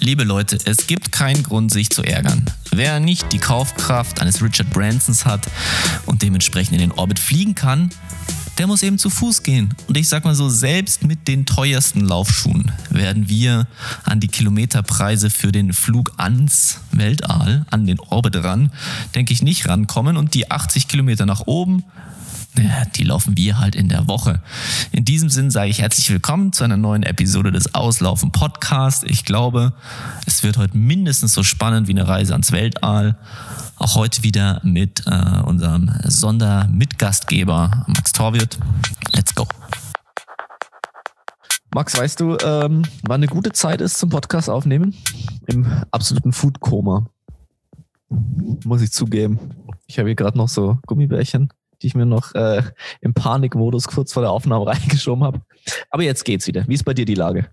Liebe Leute, es gibt keinen Grund, sich zu ärgern. Wer nicht die Kaufkraft eines Richard Bransons hat und dementsprechend in den Orbit fliegen kann, der muss eben zu Fuß gehen. Und ich sag mal so, selbst mit den teuersten Laufschuhen werden wir an die Kilometerpreise für den Flug ans Weltall, an den Orbit ran, denke ich, nicht rankommen. Und die 80 Kilometer nach oben, die laufen wir halt in der Woche. In diesem Sinn sage ich herzlich willkommen zu einer neuen Episode des Auslaufen Podcast. Ich glaube, es wird heute mindestens so spannend wie eine Reise ans Weltall. Auch heute wieder mit äh, unserem Sondermitgastgeber Max Torwirt. Let's go. Max, weißt du, ähm, wann eine gute Zeit ist zum Podcast aufnehmen? Im absoluten Food-Koma. Muss ich zugeben. Ich habe hier gerade noch so Gummibärchen die ich mir noch äh, im Panikmodus kurz vor der Aufnahme reingeschoben habe. Aber jetzt geht's wieder. Wie ist bei dir die Lage?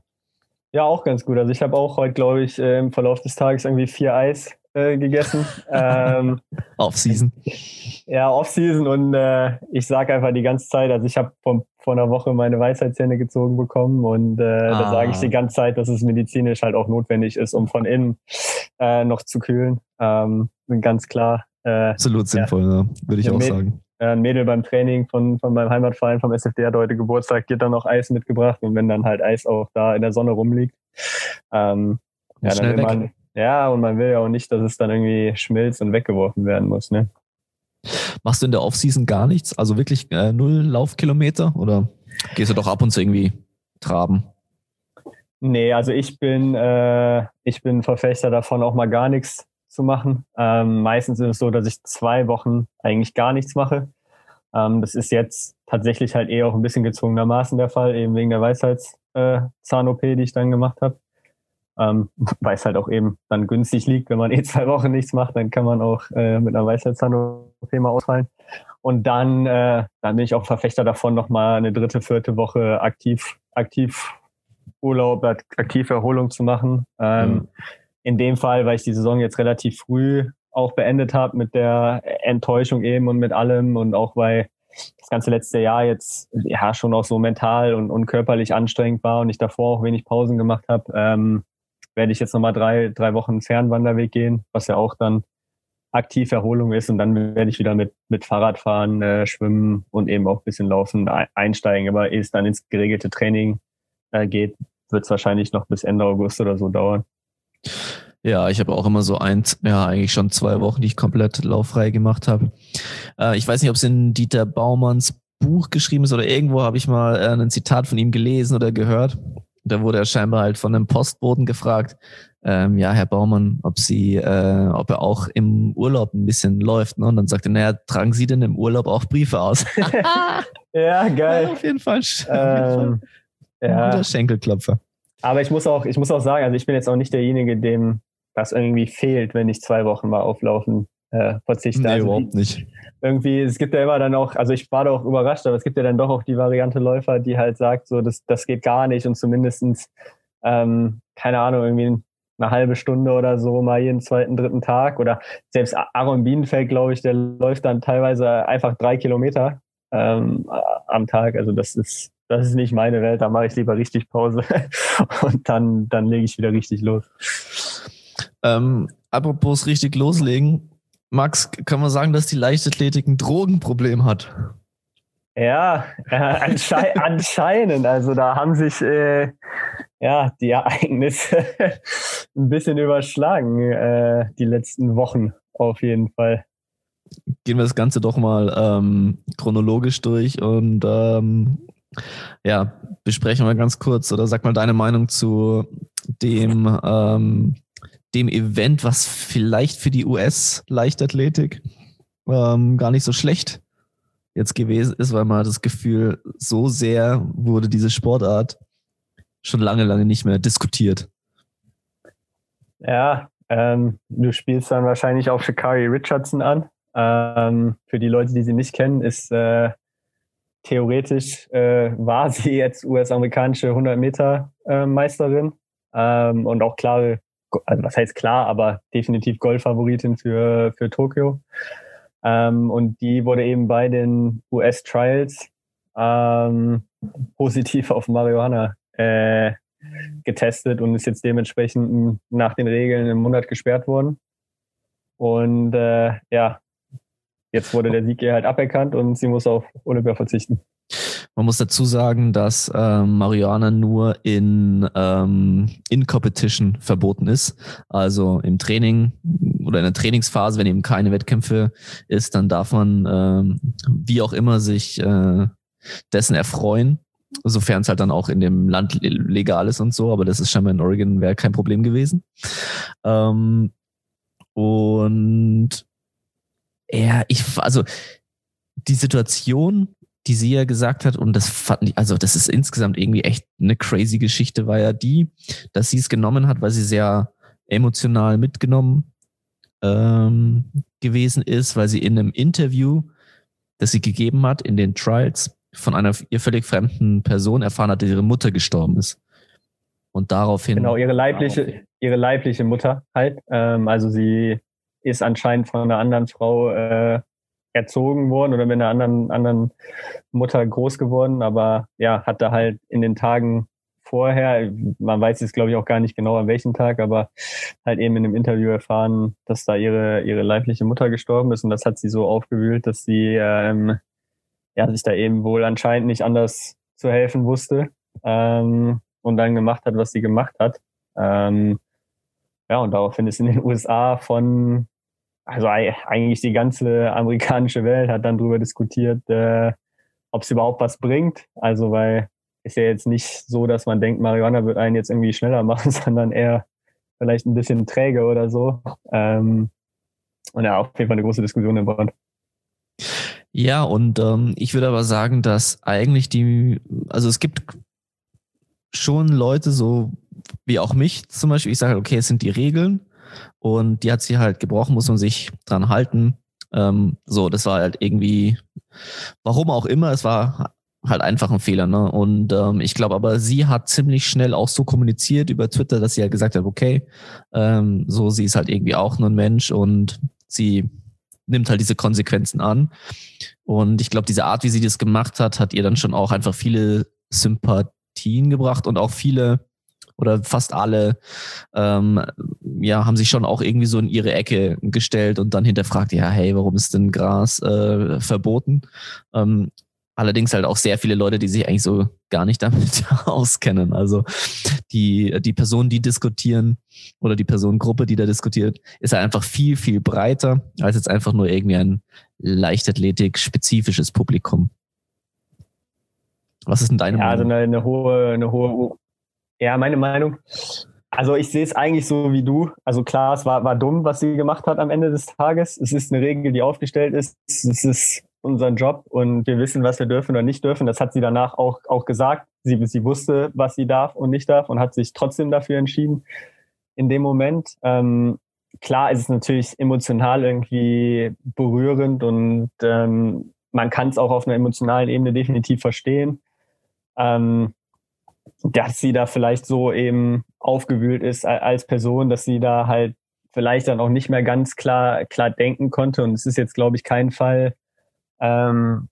Ja, auch ganz gut. Also ich habe auch heute, glaube ich, äh, im Verlauf des Tages irgendwie vier Eis äh, gegessen. ähm, Off-Season. Ja, Off-Season und äh, ich sage einfach die ganze Zeit, also ich habe vor, vor einer Woche meine Weisheitszähne gezogen bekommen und äh, ah. da sage ich die ganze Zeit, dass es medizinisch halt auch notwendig ist, um von innen äh, noch zu kühlen. Ähm, ganz klar. Äh, Absolut sinnvoll, ja. ja würde ich auch sagen ein Mädel beim Training von, von meinem Heimatverein vom SFD hat heute Geburtstag, die hat dann noch Eis mitgebracht und wenn dann halt Eis auch da in der Sonne rumliegt, ähm, ja, dann will man, ja, und man will ja auch nicht, dass es dann irgendwie schmilzt und weggeworfen werden muss, ne? Machst du in der Offseason gar nichts? Also wirklich äh, null Laufkilometer oder gehst du doch ab und zu irgendwie traben? Nee, also ich bin, äh, ich bin Verfechter davon, auch mal gar nichts zu machen. Ähm, meistens ist es so, dass ich zwei Wochen eigentlich gar nichts mache. Ähm, das ist jetzt tatsächlich halt eher auch ein bisschen gezwungenermaßen der Fall, eben wegen der Weisheitszahn-OP, äh, die ich dann gemacht habe. Ähm, weil es halt auch eben dann günstig liegt, wenn man eh zwei Wochen nichts macht, dann kann man auch äh, mit einer Weisheitszahn-OP mal ausfallen. Und dann, äh, dann bin ich auch Verfechter davon, nochmal eine dritte, vierte Woche aktiv, aktiv Urlaub, aktiv Erholung zu machen. Ähm, mhm in dem Fall, weil ich die Saison jetzt relativ früh auch beendet habe mit der Enttäuschung eben und mit allem und auch weil das ganze letzte Jahr jetzt ja schon auch so mental und, und körperlich anstrengend war und ich davor auch wenig Pausen gemacht habe, ähm, werde ich jetzt nochmal drei, drei Wochen Fernwanderweg gehen, was ja auch dann aktiv Erholung ist und dann werde ich wieder mit, mit Fahrradfahren, äh, Schwimmen und eben auch ein bisschen Laufen einsteigen. Aber ehe es dann ins geregelte Training äh, geht, wird es wahrscheinlich noch bis Ende August oder so dauern. Ja, ich habe auch immer so eins, ja, eigentlich schon zwei Wochen, die ich komplett lauffrei gemacht habe. Äh, ich weiß nicht, ob es in Dieter Baumanns Buch geschrieben ist oder irgendwo habe ich mal äh, ein Zitat von ihm gelesen oder gehört. Da wurde er scheinbar halt von einem Postboten gefragt, ähm, ja, Herr Baumann, ob Sie, äh, ob er auch im Urlaub ein bisschen läuft. Ne? Und dann sagte er, naja, tragen Sie denn im Urlaub auch Briefe aus? ja, geil. Ja, auf jeden Fall. Ähm, ja. Schenkelklopfer. Aber ich muss auch, ich muss auch sagen, also ich bin jetzt auch nicht derjenige, dem das irgendwie fehlt, wenn ich zwei Wochen mal auflaufen äh, verzichte. Nee, also überhaupt nicht. Irgendwie, es gibt ja immer dann auch, also ich war da auch überrascht, aber es gibt ja dann doch auch die Variante Läufer, die halt sagt, so, das, das geht gar nicht und zumindestens ähm, keine Ahnung, irgendwie eine halbe Stunde oder so mal jeden zweiten, dritten Tag. Oder selbst Aaron Bienenfeld, glaube ich, der läuft dann teilweise einfach drei Kilometer ähm, am Tag. Also das ist, das ist nicht meine Welt, da mache ich lieber richtig Pause und dann, dann lege ich wieder richtig los. Ähm, apropos richtig loslegen, Max, kann man sagen, dass die Leichtathletik ein Drogenproblem hat? Ja, äh, anschei anscheinend. Also da haben sich äh, ja die Ereignisse ein bisschen überschlagen äh, die letzten Wochen auf jeden Fall. Gehen wir das Ganze doch mal ähm, chronologisch durch und ähm, ja, besprechen wir ganz kurz oder sag mal deine Meinung zu dem, ähm, dem Event, was vielleicht für die US-Leichtathletik ähm, gar nicht so schlecht jetzt gewesen ist, weil man das Gefühl, so sehr wurde diese Sportart schon lange, lange nicht mehr diskutiert. Ja, ähm, du spielst dann wahrscheinlich auch Shakari Richardson an. Ähm, für die Leute, die sie nicht kennen, ist äh, theoretisch äh, war sie jetzt US-amerikanische 100 Meter äh, Meisterin ähm, und auch klare, also was heißt klar, aber definitiv Goldfavoritin für, für Tokio. Ähm, und die wurde eben bei den US Trials ähm, positiv auf Marihuana äh, getestet und ist jetzt dementsprechend nach den Regeln im Monat gesperrt worden. Und äh, ja, jetzt wurde der Sieg ihr halt aberkannt und sie muss auf Olympia verzichten. Man muss dazu sagen, dass ähm, Marihuana nur in, ähm, in Competition verboten ist. Also im Training oder in der Trainingsphase, wenn eben keine Wettkämpfe ist, dann darf man ähm, wie auch immer sich äh, dessen erfreuen. Sofern es halt dann auch in dem Land legal ist und so, aber das ist scheinbar in Oregon wäre kein Problem gewesen. Ähm, und ja, ich, also die Situation die sie ja gesagt hat, und das fand ich, also das ist insgesamt irgendwie echt eine crazy Geschichte, war ja die, dass sie es genommen hat, weil sie sehr emotional mitgenommen ähm, gewesen ist, weil sie in einem Interview, das sie gegeben hat in den Trials, von einer ihr völlig fremden Person erfahren hat, dass ihre Mutter gestorben ist. Und daraufhin. Genau, ihre leibliche, ihre leibliche Mutter halt. Ähm, also sie ist anscheinend von einer anderen Frau äh, erzogen worden oder mit einer anderen, anderen Mutter groß geworden, aber ja, hatte halt in den Tagen vorher, man weiß jetzt glaube ich auch gar nicht genau an welchem Tag, aber halt eben in einem Interview erfahren, dass da ihre, ihre leibliche Mutter gestorben ist und das hat sie so aufgewühlt, dass sie ähm, ja, sich da eben wohl anscheinend nicht anders zu helfen wusste ähm, und dann gemacht hat, was sie gemacht hat. Ähm, ja, und daraufhin ist in den USA von also eigentlich die ganze amerikanische Welt hat dann darüber diskutiert, äh, ob es überhaupt was bringt. Also weil ist ja jetzt nicht so, dass man denkt, Marihuana wird einen jetzt irgendwie schneller machen, sondern eher vielleicht ein bisschen träge oder so. Ähm, und ja, auf jeden Fall eine große Diskussion im Band. Ja, und ähm, ich würde aber sagen, dass eigentlich die, also es gibt schon Leute, so wie auch mich zum Beispiel, ich sage, okay, es sind die Regeln und die hat sie halt gebrochen, muss man sich dran halten. Ähm, so, das war halt irgendwie, warum auch immer, es war halt einfach ein Fehler. Ne? Und ähm, ich glaube aber, sie hat ziemlich schnell auch so kommuniziert über Twitter, dass sie halt gesagt hat, okay, ähm, so sie ist halt irgendwie auch nur ein Mensch und sie nimmt halt diese Konsequenzen an. Und ich glaube, diese Art, wie sie das gemacht hat, hat ihr dann schon auch einfach viele Sympathien gebracht und auch viele oder fast alle ähm, ja, haben sich schon auch irgendwie so in ihre Ecke gestellt und dann hinterfragt, ja, hey, warum ist denn Gras äh, verboten? Ähm, allerdings halt auch sehr viele Leute, die sich eigentlich so gar nicht damit auskennen. Also die, die Personen, die diskutieren oder die Personengruppe, die da diskutiert, ist halt einfach viel, viel breiter als jetzt einfach nur irgendwie ein Leichtathletik-spezifisches Publikum. Was ist denn deine ja, Meinung? Also eine, eine hohe, eine hohe ja, meine Meinung. Also ich sehe es eigentlich so wie du. Also klar, es war, war dumm, was sie gemacht hat am Ende des Tages. Es ist eine Regel, die aufgestellt ist. Es ist unser Job und wir wissen, was wir dürfen oder nicht dürfen. Das hat sie danach auch, auch gesagt. Sie, sie wusste, was sie darf und nicht darf und hat sich trotzdem dafür entschieden in dem Moment. Ähm, klar ist es natürlich emotional irgendwie berührend und ähm, man kann es auch auf einer emotionalen Ebene definitiv verstehen. Ähm, dass sie da vielleicht so eben aufgewühlt ist als Person, dass sie da halt vielleicht dann auch nicht mehr ganz klar, klar denken konnte. Und es ist jetzt, glaube ich, kein Fall, ähm,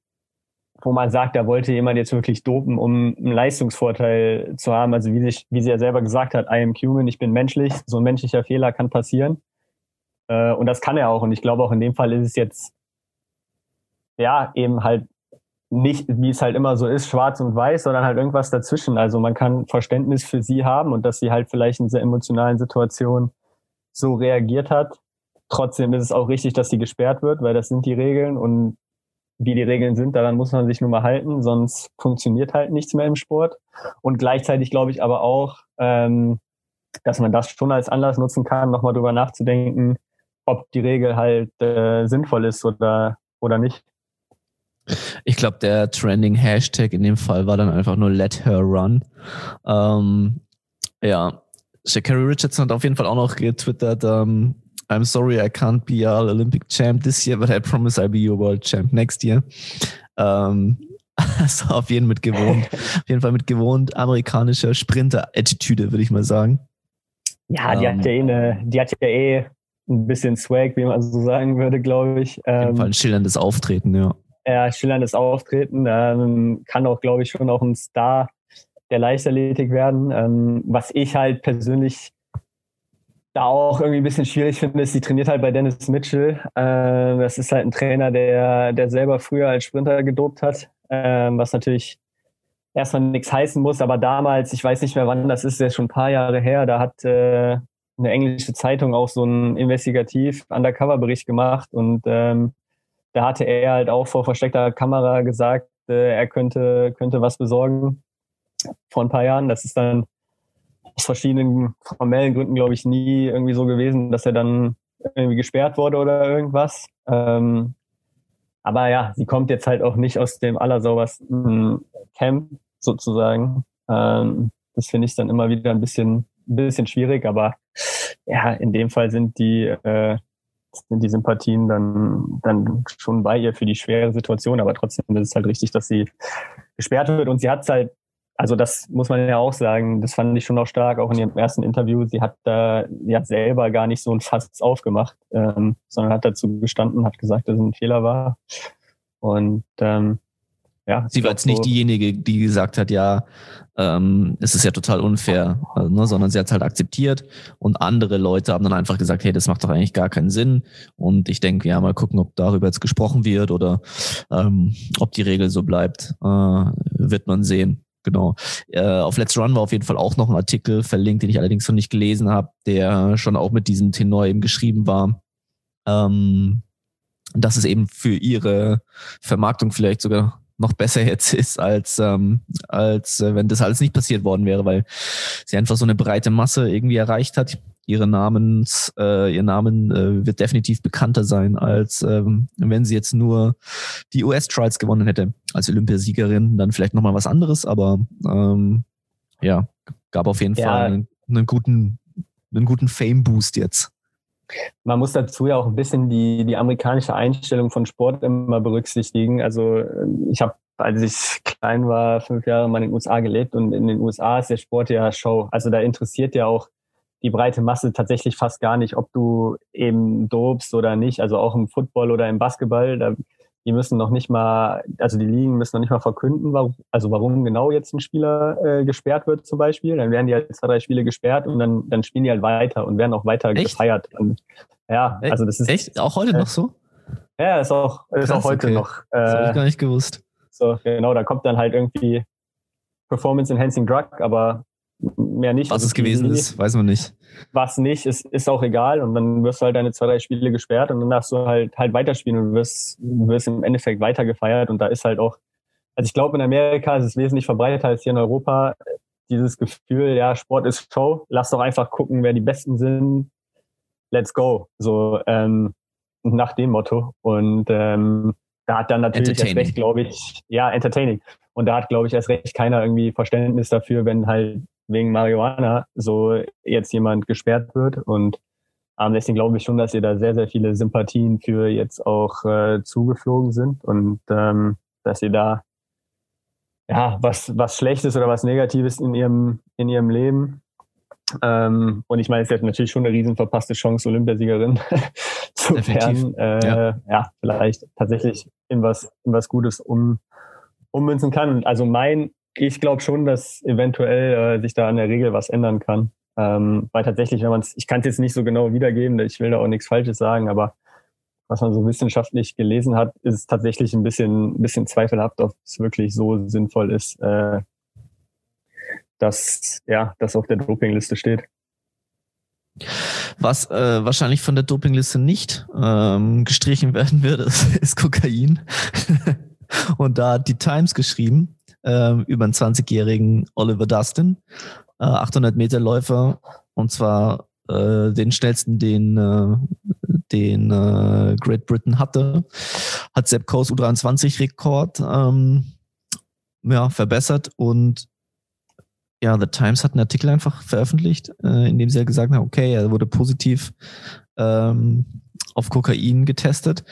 wo man sagt, da wollte jemand jetzt wirklich dopen, um einen Leistungsvorteil zu haben. Also wie, sich, wie sie ja selber gesagt hat, I am human, ich bin menschlich. So ein menschlicher Fehler kann passieren. Äh, und das kann er auch. Und ich glaube auch in dem Fall ist es jetzt ja eben halt nicht, wie es halt immer so ist, schwarz und weiß, sondern halt irgendwas dazwischen. Also man kann Verständnis für sie haben und dass sie halt vielleicht in dieser emotionalen Situation so reagiert hat. Trotzdem ist es auch richtig, dass sie gesperrt wird, weil das sind die Regeln und wie die Regeln sind, daran muss man sich nur mal halten, sonst funktioniert halt nichts mehr im Sport. Und gleichzeitig glaube ich aber auch, ähm, dass man das schon als Anlass nutzen kann, nochmal drüber nachzudenken, ob die Regel halt äh, sinnvoll ist oder, oder nicht. Ich glaube, der trending Hashtag in dem Fall war dann einfach nur Let Her Run. Ähm, ja, Shakari Richardson hat auf jeden Fall auch noch getwittert, um, ähm, I'm sorry I can't be your Olympic champ this year, but I promise I'll be your world champ next year. Ähm, also auf jeden, mit gewohnt, auf jeden Fall mit gewohnt amerikanischer Sprinter-Attitüde, würde ich mal sagen. Ja, die ähm, hat ja eh eine, die hat ja eh ein bisschen Swag, wie man so sagen würde, glaube ich. Auf jeden Fall ein ähm, schillerndes Auftreten, ja ja, schillerndes Auftreten. Ähm, kann auch, glaube ich, schon auch ein Star der Leichtathletik werden. Ähm, was ich halt persönlich da auch irgendwie ein bisschen schwierig finde, ist, sie trainiert halt bei Dennis Mitchell. Äh, das ist halt ein Trainer, der, der selber früher als Sprinter gedopt hat, äh, was natürlich erstmal nichts heißen muss. Aber damals, ich weiß nicht mehr wann, das ist ja schon ein paar Jahre her, da hat äh, eine englische Zeitung auch so einen Investigativ-Undercover-Bericht gemacht und ähm, da hatte er halt auch vor versteckter Kamera gesagt, äh, er könnte, könnte was besorgen vor ein paar Jahren. Das ist dann aus verschiedenen formellen Gründen, glaube ich, nie irgendwie so gewesen, dass er dann irgendwie gesperrt wurde oder irgendwas. Ähm, aber ja, sie kommt jetzt halt auch nicht aus dem allersaubersten Camp sozusagen. Ähm, das finde ich dann immer wieder ein bisschen, ein bisschen schwierig, aber ja, in dem Fall sind die, äh, sind die Sympathien dann, dann schon bei ihr für die schwere Situation, aber trotzdem ist es halt richtig, dass sie gesperrt wird und sie hat es halt also das muss man ja auch sagen, das fand ich schon auch stark, auch in ihrem ersten Interview. Sie hat da, sie hat selber gar nicht so ein Fass aufgemacht, ähm, sondern hat dazu gestanden, hat gesagt, dass es ein Fehler war. Und ähm, ja. Sie war jetzt so nicht diejenige, die gesagt hat, ja, ähm, es ist ja total unfair, also, ne, sondern sie hat es halt akzeptiert und andere Leute haben dann einfach gesagt, hey, das macht doch eigentlich gar keinen Sinn. Und ich denke, ja, mal gucken, ob darüber jetzt gesprochen wird oder ähm, ob die Regel so bleibt, äh, wird man sehen. Genau. Äh, auf Let's Run war auf jeden Fall auch noch ein Artikel verlinkt, den ich allerdings noch nicht gelesen habe, der schon auch mit diesem Tenor eben geschrieben war. Ähm, dass es eben für ihre Vermarktung vielleicht sogar noch besser jetzt ist, als, ähm, als äh, wenn das alles nicht passiert worden wäre, weil sie einfach so eine breite Masse irgendwie erreicht hat ihre Namens, äh, ihr Namen äh, wird definitiv bekannter sein, als ähm, wenn sie jetzt nur die US-Trials gewonnen hätte als Olympiasiegerin. Dann vielleicht nochmal was anderes, aber ähm, ja, gab auf jeden ja. Fall einen, einen guten, einen guten Fame-Boost jetzt. Man muss dazu ja auch ein bisschen die, die amerikanische Einstellung von Sport immer berücksichtigen. Also ich habe, als ich klein war, fünf Jahre mal in den USA gelebt und in den USA ist der Sport ja Show. Also da interessiert ja auch die breite Masse tatsächlich fast gar nicht, ob du eben dobst oder nicht. Also auch im Football oder im Basketball, da, die müssen noch nicht mal, also die Ligen müssen noch nicht mal verkünden, warum, also warum genau jetzt ein Spieler äh, gesperrt wird zum Beispiel. Dann werden die halt zwei, drei Spiele gesperrt und dann, dann spielen die halt weiter und werden auch weiter Echt? gefeiert. Und, ja, Echt? also das ist. Echt? Auch heute äh, noch so? Ja, ist auch, ist Krass, auch heute okay. noch. Äh, das habe ich gar nicht gewusst. So, genau, da kommt dann halt irgendwie Performance Enhancing Drug, aber mehr nicht. Was also es gewesen ist, weiß man nicht. Was nicht, ist, ist auch egal. Und dann wirst du halt deine zwei, drei Spiele gesperrt und dann darfst du halt halt weiterspielen und wirst, wirst im Endeffekt weiter gefeiert. Und da ist halt auch, also ich glaube, in Amerika ist es wesentlich verbreiteter als hier in Europa. Dieses Gefühl, ja, Sport ist Show, lass doch einfach gucken, wer die Besten sind. Let's go. So, ähm, nach dem Motto. Und ähm, da hat dann natürlich erst recht, glaube ich, ja, entertaining. Und da hat, glaube ich, erst recht keiner irgendwie Verständnis dafür, wenn halt wegen Marihuana so jetzt jemand gesperrt wird. Und ähm, deswegen glaube ich schon, dass ihr da sehr, sehr viele Sympathien für jetzt auch äh, zugeflogen sind und ähm, dass ihr da ja was, was Schlechtes oder was Negatives in ihrem, in ihrem Leben. Ähm, und ich meine, es ist natürlich schon eine riesen verpasste Chance, Olympiasiegerin zu werden. Äh, ja. ja. vielleicht tatsächlich in was, in was Gutes um, ummünzen kann. Also mein ich glaube schon, dass eventuell äh, sich da an der Regel was ändern kann. Ähm, weil tatsächlich, wenn man es, ich kann es jetzt nicht so genau wiedergeben, ich will da auch nichts Falsches sagen, aber was man so wissenschaftlich gelesen hat, ist tatsächlich ein bisschen, bisschen zweifelhaft, ob es wirklich so sinnvoll ist, äh, dass ja, das auf der Dopingliste steht. Was äh, wahrscheinlich von der Dopingliste nicht ähm, gestrichen werden wird, ist, ist Kokain. Und da hat die Times geschrieben, äh, über einen 20-jährigen Oliver Dustin, äh, 800 Meter Läufer. Und zwar äh, den schnellsten, den, äh, den äh, Great Britain hatte, hat Sepp Coase U23-Rekord ähm, ja, verbessert. Und ja, The Times hat einen Artikel einfach veröffentlicht, äh, in dem sie ja gesagt haben, okay, er wurde positiv ähm, auf Kokain getestet.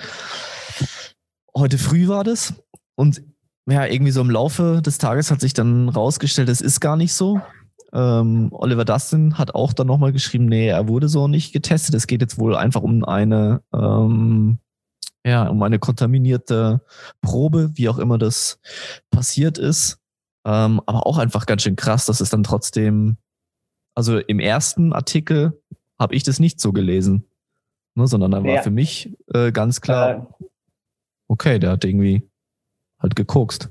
Heute früh war das. Und ja, irgendwie so im Laufe des Tages hat sich dann rausgestellt, es ist gar nicht so. Ähm, Oliver Dustin hat auch dann nochmal geschrieben, nee, er wurde so nicht getestet. Es geht jetzt wohl einfach um eine, ähm, ja, um eine kontaminierte Probe, wie auch immer das passiert ist. Ähm, aber auch einfach ganz schön krass, dass es dann trotzdem, also im ersten Artikel habe ich das nicht so gelesen, ne, sondern dann war ja. für mich äh, ganz klar, äh, okay, der hat irgendwie halt gekokst.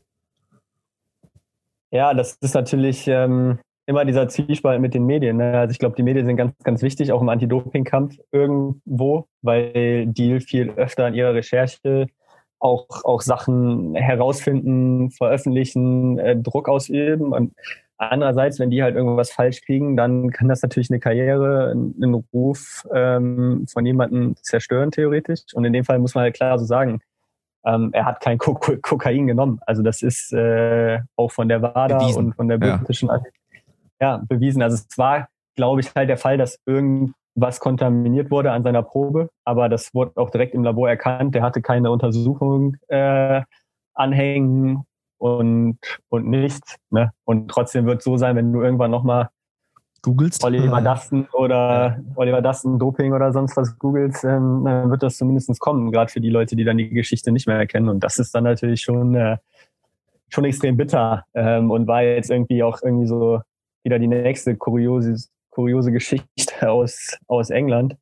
Ja, das ist natürlich ähm, immer dieser Zwiespalt mit den Medien. Ne? Also ich glaube, die Medien sind ganz, ganz wichtig, auch im Anti-Doping-Kampf irgendwo, weil die viel öfter in ihrer Recherche auch, auch Sachen herausfinden, veröffentlichen, äh, Druck ausüben. Und andererseits, wenn die halt irgendwas falsch kriegen, dann kann das natürlich eine Karriere, einen Ruf ähm, von jemandem zerstören, theoretisch. Und in dem Fall muss man halt klar so sagen, ähm, er hat kein Ko Kokain genommen. Also das ist äh, auch von der WADA bewiesen. und von der britischen ja. ja. bewiesen. Also es war, glaube ich, halt der Fall, dass irgend was kontaminiert wurde an seiner Probe, aber das wurde auch direkt im Labor erkannt. Der hatte keine Untersuchung äh, anhängen und, und nichts. Ne? Und trotzdem wird es so sein, wenn du irgendwann nochmal googelst Oliver Dustin oder Oliver Dustin Doping oder sonst was googelst, ähm, dann wird das zumindest kommen, gerade für die Leute, die dann die Geschichte nicht mehr erkennen. Und das ist dann natürlich schon, äh, schon extrem bitter ähm, und war jetzt irgendwie auch irgendwie so wieder die nächste kuriose kuriose Geschichte aus, aus England.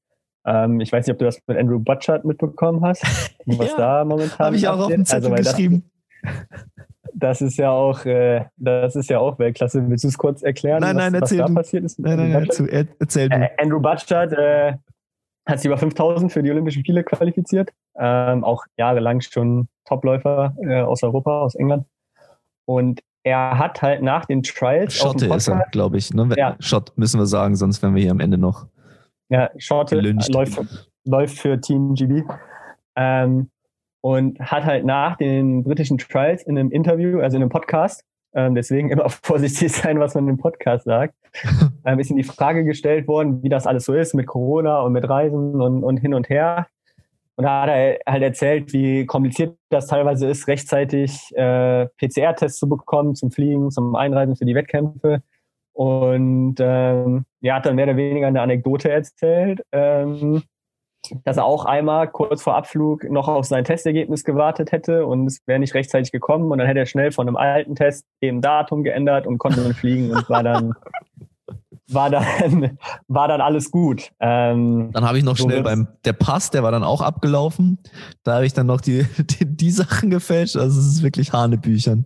Ähm, ich weiß nicht, ob du das mit Andrew Butchert mitbekommen hast, was ja, da momentan Habe ich auch auf dem Zettel also, geschrieben. Das, das, ist ja auch, äh, das ist ja auch Weltklasse. Willst du es kurz erklären, nein, nein, was, was da du. passiert ist? Nein, nein, nein, erzähl du. Äh, Andrew Butchert äh, hat sich über 5000 für die Olympischen Spiele qualifiziert. Ähm, auch jahrelang schon Topläufer äh, aus Europa, aus England. Und er hat halt nach den Trials. Schotte ist er, glaube ich. Ne? Ja. Schott müssen wir sagen, sonst werden wir hier am Ende noch. Ja, Schotte läuft, läuft für Team GB. Ähm, und hat halt nach den britischen Trials in einem Interview, also in einem Podcast, ähm, deswegen immer vorsichtig sein, was man im Podcast sagt, ähm, ist ihm die Frage gestellt worden, wie das alles so ist mit Corona und mit Reisen und, und hin und her. Und da hat er halt erzählt, wie kompliziert das teilweise ist, rechtzeitig äh, PCR-Tests zu bekommen zum Fliegen, zum Einreisen für die Wettkämpfe. Und ähm, er hat dann mehr oder weniger eine Anekdote erzählt, ähm, dass er auch einmal kurz vor Abflug noch auf sein Testergebnis gewartet hätte und es wäre nicht rechtzeitig gekommen. Und dann hätte er schnell von einem alten Test eben Datum geändert und konnte dann fliegen und war dann war dann, war dann alles gut. Ähm, dann habe ich noch so schnell beim, der Pass, der war dann auch abgelaufen. Da habe ich dann noch die, die, die, Sachen gefälscht. Also es ist wirklich Hanebüchern.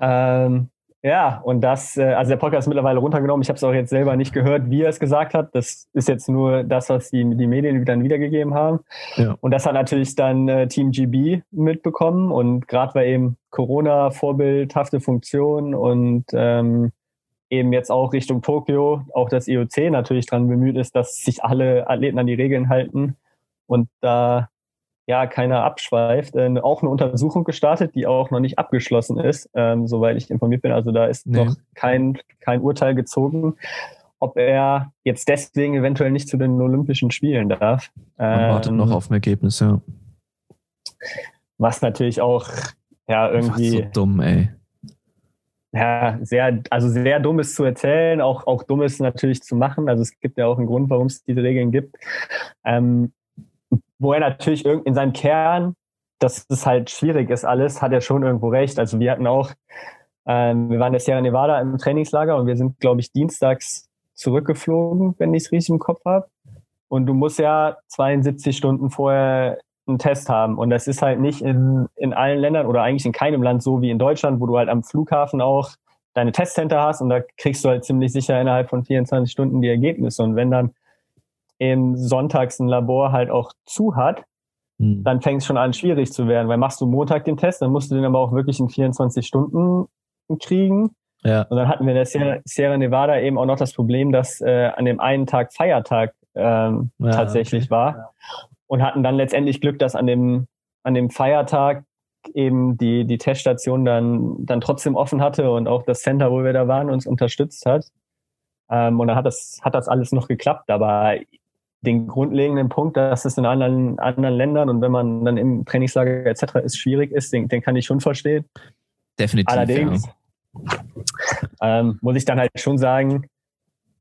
Ähm, ja, und das, äh, also der Podcast ist mittlerweile runtergenommen. Ich habe es auch jetzt selber nicht gehört, wie er es gesagt hat. Das ist jetzt nur das, was die, die Medien dann wiedergegeben haben. Ja. Und das hat natürlich dann äh, Team GB mitbekommen. Und gerade weil eben Corona vorbildhafte Funktion und ähm, eben jetzt auch Richtung Tokio, auch das IOC natürlich dran bemüht ist, dass sich alle Athleten an die Regeln halten und da ja keiner abschweift. Äh, auch eine Untersuchung gestartet, die auch noch nicht abgeschlossen ist, ähm, soweit ich informiert bin. Also da ist nee. noch kein, kein Urteil gezogen, ob er jetzt deswegen eventuell nicht zu den Olympischen Spielen darf. Man ähm, wartet noch auf ein Ergebnis, ja. Was natürlich auch ja irgendwie. so dumm, ey ja, sehr, also sehr dummes zu erzählen, auch, auch dummes natürlich zu machen. Also es gibt ja auch einen Grund, warum es diese Regeln gibt. Ähm, wo er natürlich in seinem Kern, dass es halt schwierig ist alles, hat er schon irgendwo recht. Also wir hatten auch, ähm, wir waren in Nevada im Trainingslager und wir sind, glaube ich, dienstags zurückgeflogen, wenn ich es richtig im Kopf habe. Und du musst ja 72 Stunden vorher einen Test haben. Und das ist halt nicht in, in allen Ländern oder eigentlich in keinem Land so wie in Deutschland, wo du halt am Flughafen auch deine Testcenter hast und da kriegst du halt ziemlich sicher innerhalb von 24 Stunden die Ergebnisse. Und wenn dann eben sonntags ein Labor halt auch zu hat, hm. dann fängt es schon an, schwierig zu werden. Weil machst du Montag den Test, dann musst du den aber auch wirklich in 24 Stunden kriegen. Ja. Und dann hatten wir in der Sierra, Sierra Nevada eben auch noch das Problem, dass äh, an dem einen Tag Feiertag ähm, ja, tatsächlich okay. war und hatten dann letztendlich Glück, dass an dem, an dem Feiertag eben die, die Teststation dann, dann trotzdem offen hatte und auch das Center, wo wir da waren, uns unterstützt hat. Ähm, und dann hat das, hat das alles noch geklappt. Aber den grundlegenden Punkt, dass es in anderen, anderen Ländern und wenn man dann im Trainingslager etc. ist, schwierig ist, den, den kann ich schon verstehen. Definitiv. Allerdings ja. ähm, muss ich dann halt schon sagen,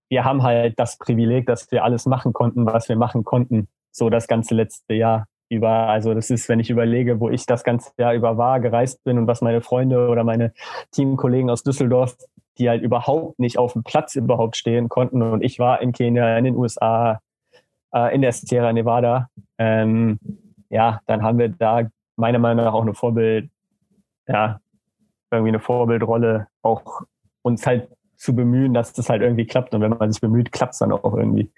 wir haben halt das Privileg, dass wir alles machen konnten, was wir machen konnten so das ganze letzte Jahr. über, also das ist, wenn ich überlege, wo ich das ganze Jahr über war, gereist bin und was meine Freunde oder meine Teamkollegen aus Düsseldorf, die halt überhaupt nicht auf dem Platz überhaupt stehen konnten. Und ich war in Kenia, in den USA, äh, in der Sierra Nevada. Ähm, ja, dann haben wir da meiner Meinung nach auch eine Vorbild, ja, irgendwie eine Vorbildrolle, auch uns halt zu bemühen, dass das halt irgendwie klappt. Und wenn man sich bemüht, klappt es dann auch irgendwie.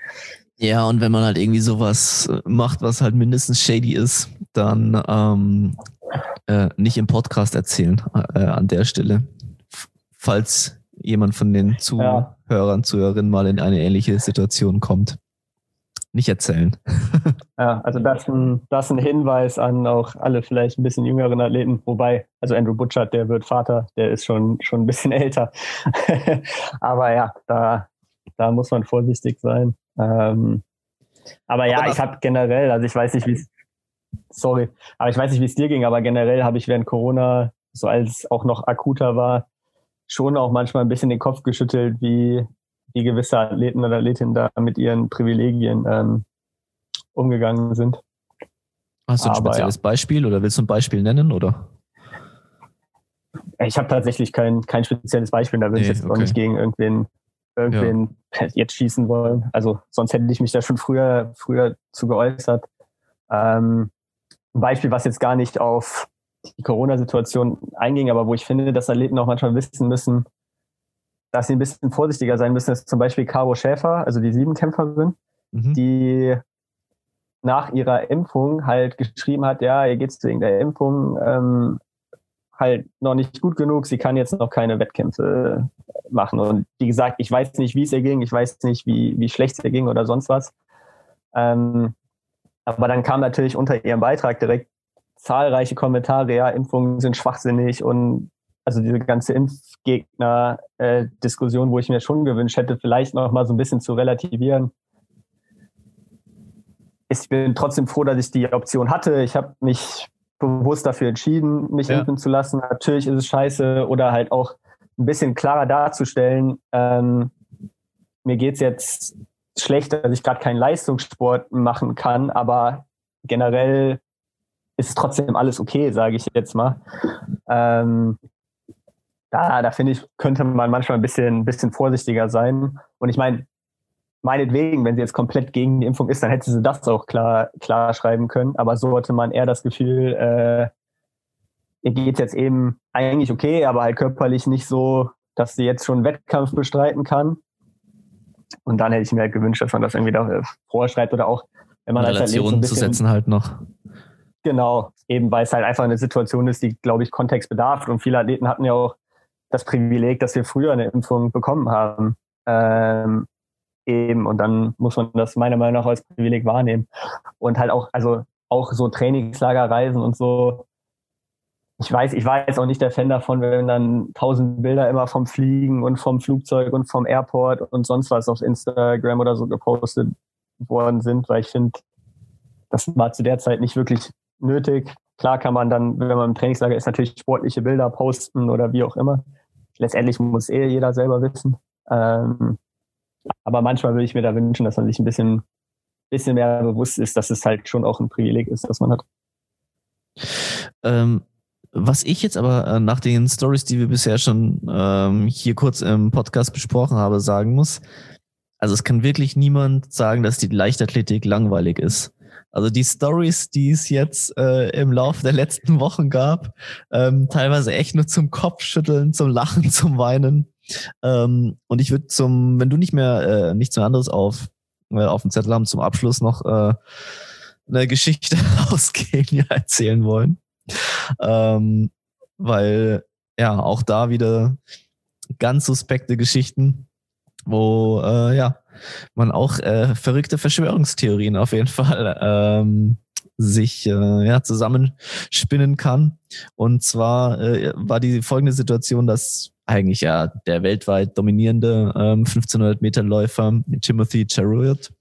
Ja, und wenn man halt irgendwie sowas macht, was halt mindestens shady ist, dann ähm, äh, nicht im Podcast erzählen äh, an der Stelle. Falls jemand von den Zuhörern, ja. Zuhörerinnen mal in eine ähnliche Situation kommt. Nicht erzählen. ja, also das ein, das ein Hinweis an auch alle vielleicht ein bisschen jüngeren Athleten, wobei, also Andrew Butchert, der wird Vater, der ist schon, schon ein bisschen älter. Aber ja, da, da muss man vorsichtig sein. Ähm, aber ja, aber ich habe generell, also ich weiß nicht, wie es, sorry, aber ich weiß nicht, wie es dir ging, aber generell habe ich während Corona, so als es auch noch akuter war, schon auch manchmal ein bisschen den Kopf geschüttelt, wie, wie gewisse Athleten oder Athletinnen da mit ihren Privilegien ähm, umgegangen sind. Hast du ein aber, spezielles ja. Beispiel oder willst du ein Beispiel nennen oder? Ich habe tatsächlich kein, kein spezielles Beispiel, da würde nee, ich jetzt okay. auch nicht gegen irgendwen irgendwen ja. jetzt schießen wollen. Also sonst hätte ich mich da schon früher, früher zu geäußert. Ähm, ein Beispiel, was jetzt gar nicht auf die Corona-Situation einging, aber wo ich finde, dass Athleten auch manchmal wissen müssen, dass sie ein bisschen vorsichtiger sein müssen, ist zum Beispiel Caro Schäfer, also die Siebenkämpferin, mhm. die nach ihrer Impfung halt geschrieben hat, ja, ihr geht's wegen der Impfung ähm, halt noch nicht gut genug, sie kann jetzt noch keine Wettkämpfe machen. Und wie gesagt, ich weiß nicht, wie es ihr ging, ich weiß nicht, wie, wie schlecht es ihr ging oder sonst was. Ähm, aber dann kam natürlich unter ihrem Beitrag direkt zahlreiche Kommentare, ja, Impfungen sind schwachsinnig und also diese ganze Impfgegner-Diskussion, wo ich mir schon gewünscht hätte, vielleicht noch mal so ein bisschen zu relativieren. Ich bin trotzdem froh, dass ich die Option hatte. Ich habe mich bewusst dafür entschieden, mich ja. impfen zu lassen. Natürlich ist es scheiße oder halt auch ein bisschen klarer darzustellen, ähm, mir geht's jetzt schlecht, dass ich gerade keinen Leistungssport machen kann, aber generell ist trotzdem alles okay, sage ich jetzt mal. Ähm, da, da finde ich, könnte man manchmal ein bisschen, bisschen vorsichtiger sein. Und ich meine, meinetwegen, wenn sie jetzt komplett gegen die Impfung ist, dann hätte sie das auch klar, klar schreiben können. Aber so hatte man eher das Gefühl, äh, ihr geht jetzt eben eigentlich okay, aber halt körperlich nicht so, dass sie jetzt schon einen Wettkampf bestreiten kann. Und dann hätte ich mir halt gewünscht, dass man das irgendwie da vorschreibt oder auch, wenn man Relationen halt so ein bisschen, zu setzen halt noch. Genau, eben weil es halt einfach eine Situation ist, die, glaube ich, Kontext bedarf. Und viele Athleten hatten ja auch das Privileg, dass wir früher eine Impfung bekommen haben. Ähm, eben, und dann muss man das meiner Meinung nach als Privileg wahrnehmen. Und halt auch, also auch so Trainingslagerreisen und so, ich weiß, ich war jetzt auch nicht der Fan davon, wenn dann tausend Bilder immer vom Fliegen und vom Flugzeug und vom Airport und sonst was auf Instagram oder so gepostet worden sind, weil ich finde, das war zu der Zeit nicht wirklich nötig. Klar kann man dann, wenn man im Trainingslager ist, natürlich sportliche Bilder posten oder wie auch immer. Letztendlich muss eh jeder selber wissen. Ähm, aber manchmal würde ich mir da wünschen, dass man sich ein bisschen, bisschen mehr bewusst ist, dass es halt schon auch ein Privileg ist, das man hat. Ähm, was ich jetzt aber äh, nach den Stories, die wir bisher schon ähm, hier kurz im Podcast besprochen haben, sagen muss, also es kann wirklich niemand sagen, dass die Leichtathletik langweilig ist. Also die Stories, die es jetzt äh, im Laufe der letzten Wochen gab, ähm, teilweise echt nur zum Kopfschütteln, zum Lachen, zum Weinen. Ähm, und ich würde zum, wenn du nicht mehr äh, nichts mehr anderes auf äh, auf dem Zettel haben, zum Abschluss noch äh, eine Geschichte aus Kenia erzählen wollen. Ähm, weil ja auch da wieder ganz suspekte Geschichten, wo äh, ja man auch äh, verrückte Verschwörungstheorien auf jeden Fall ähm, sich äh, ja, zusammenspinnen kann. Und zwar äh, war die folgende Situation, dass eigentlich ja der weltweit dominierende ähm, 1500 Meter Läufer Timothy Chariot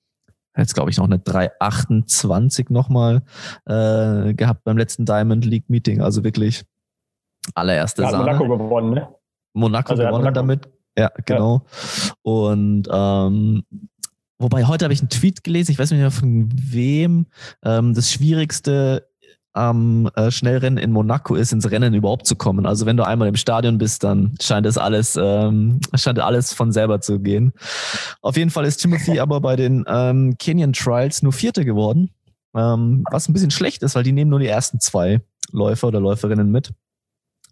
jetzt glaube ich noch eine 328 nochmal äh, gehabt beim letzten Diamond League Meeting. Also wirklich allererste ja, Sahne. Monaco gewonnen, ne? Monaco also gewonnen Monaco. damit. Ja, genau. Ja. Und ähm, wobei heute habe ich einen Tweet gelesen, ich weiß nicht mehr von wem. Ähm, das Schwierigste am äh, Schnellrennen in Monaco ist, ins Rennen überhaupt zu kommen. Also wenn du einmal im Stadion bist, dann scheint es alles, ähm, scheint alles von selber zu gehen. Auf jeden Fall ist Timothy aber bei den ähm, Kenyan Trials nur Vierter geworden, ähm, was ein bisschen schlecht ist, weil die nehmen nur die ersten zwei Läufer oder Läuferinnen mit.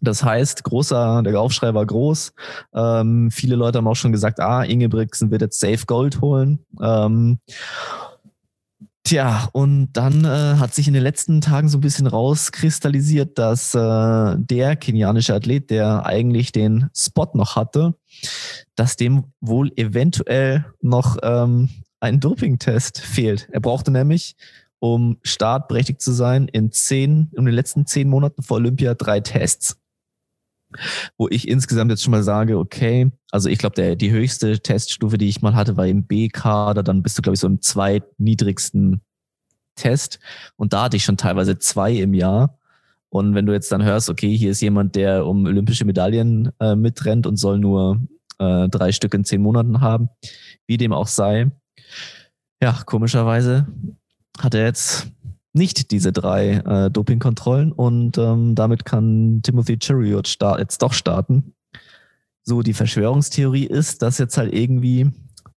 Das heißt, großer, der Aufschrei war groß. Ähm, viele Leute haben auch schon gesagt, ah, Ingebrigtsen wird jetzt Safe Gold holen. Ähm, Tja, und dann äh, hat sich in den letzten Tagen so ein bisschen rauskristallisiert, dass äh, der kenianische Athlet, der eigentlich den Spot noch hatte, dass dem wohl eventuell noch ähm, ein Dopingtest fehlt. Er brauchte nämlich, um startberechtigt zu sein, in zehn, in den letzten zehn Monaten vor Olympia drei Tests. Wo ich insgesamt jetzt schon mal sage, okay, also ich glaube, die höchste Teststufe, die ich mal hatte, war im B-Kader, dann bist du, glaube ich, so im zweitniedrigsten Test. Und da hatte ich schon teilweise zwei im Jahr. Und wenn du jetzt dann hörst, okay, hier ist jemand, der um olympische Medaillen äh, mitrennt und soll nur äh, drei Stück in zehn Monaten haben, wie dem auch sei. Ja, komischerweise hat er jetzt nicht diese drei äh, Dopingkontrollen und ähm, damit kann Timothy Chariot jetzt doch starten. So, die Verschwörungstheorie ist, dass jetzt halt irgendwie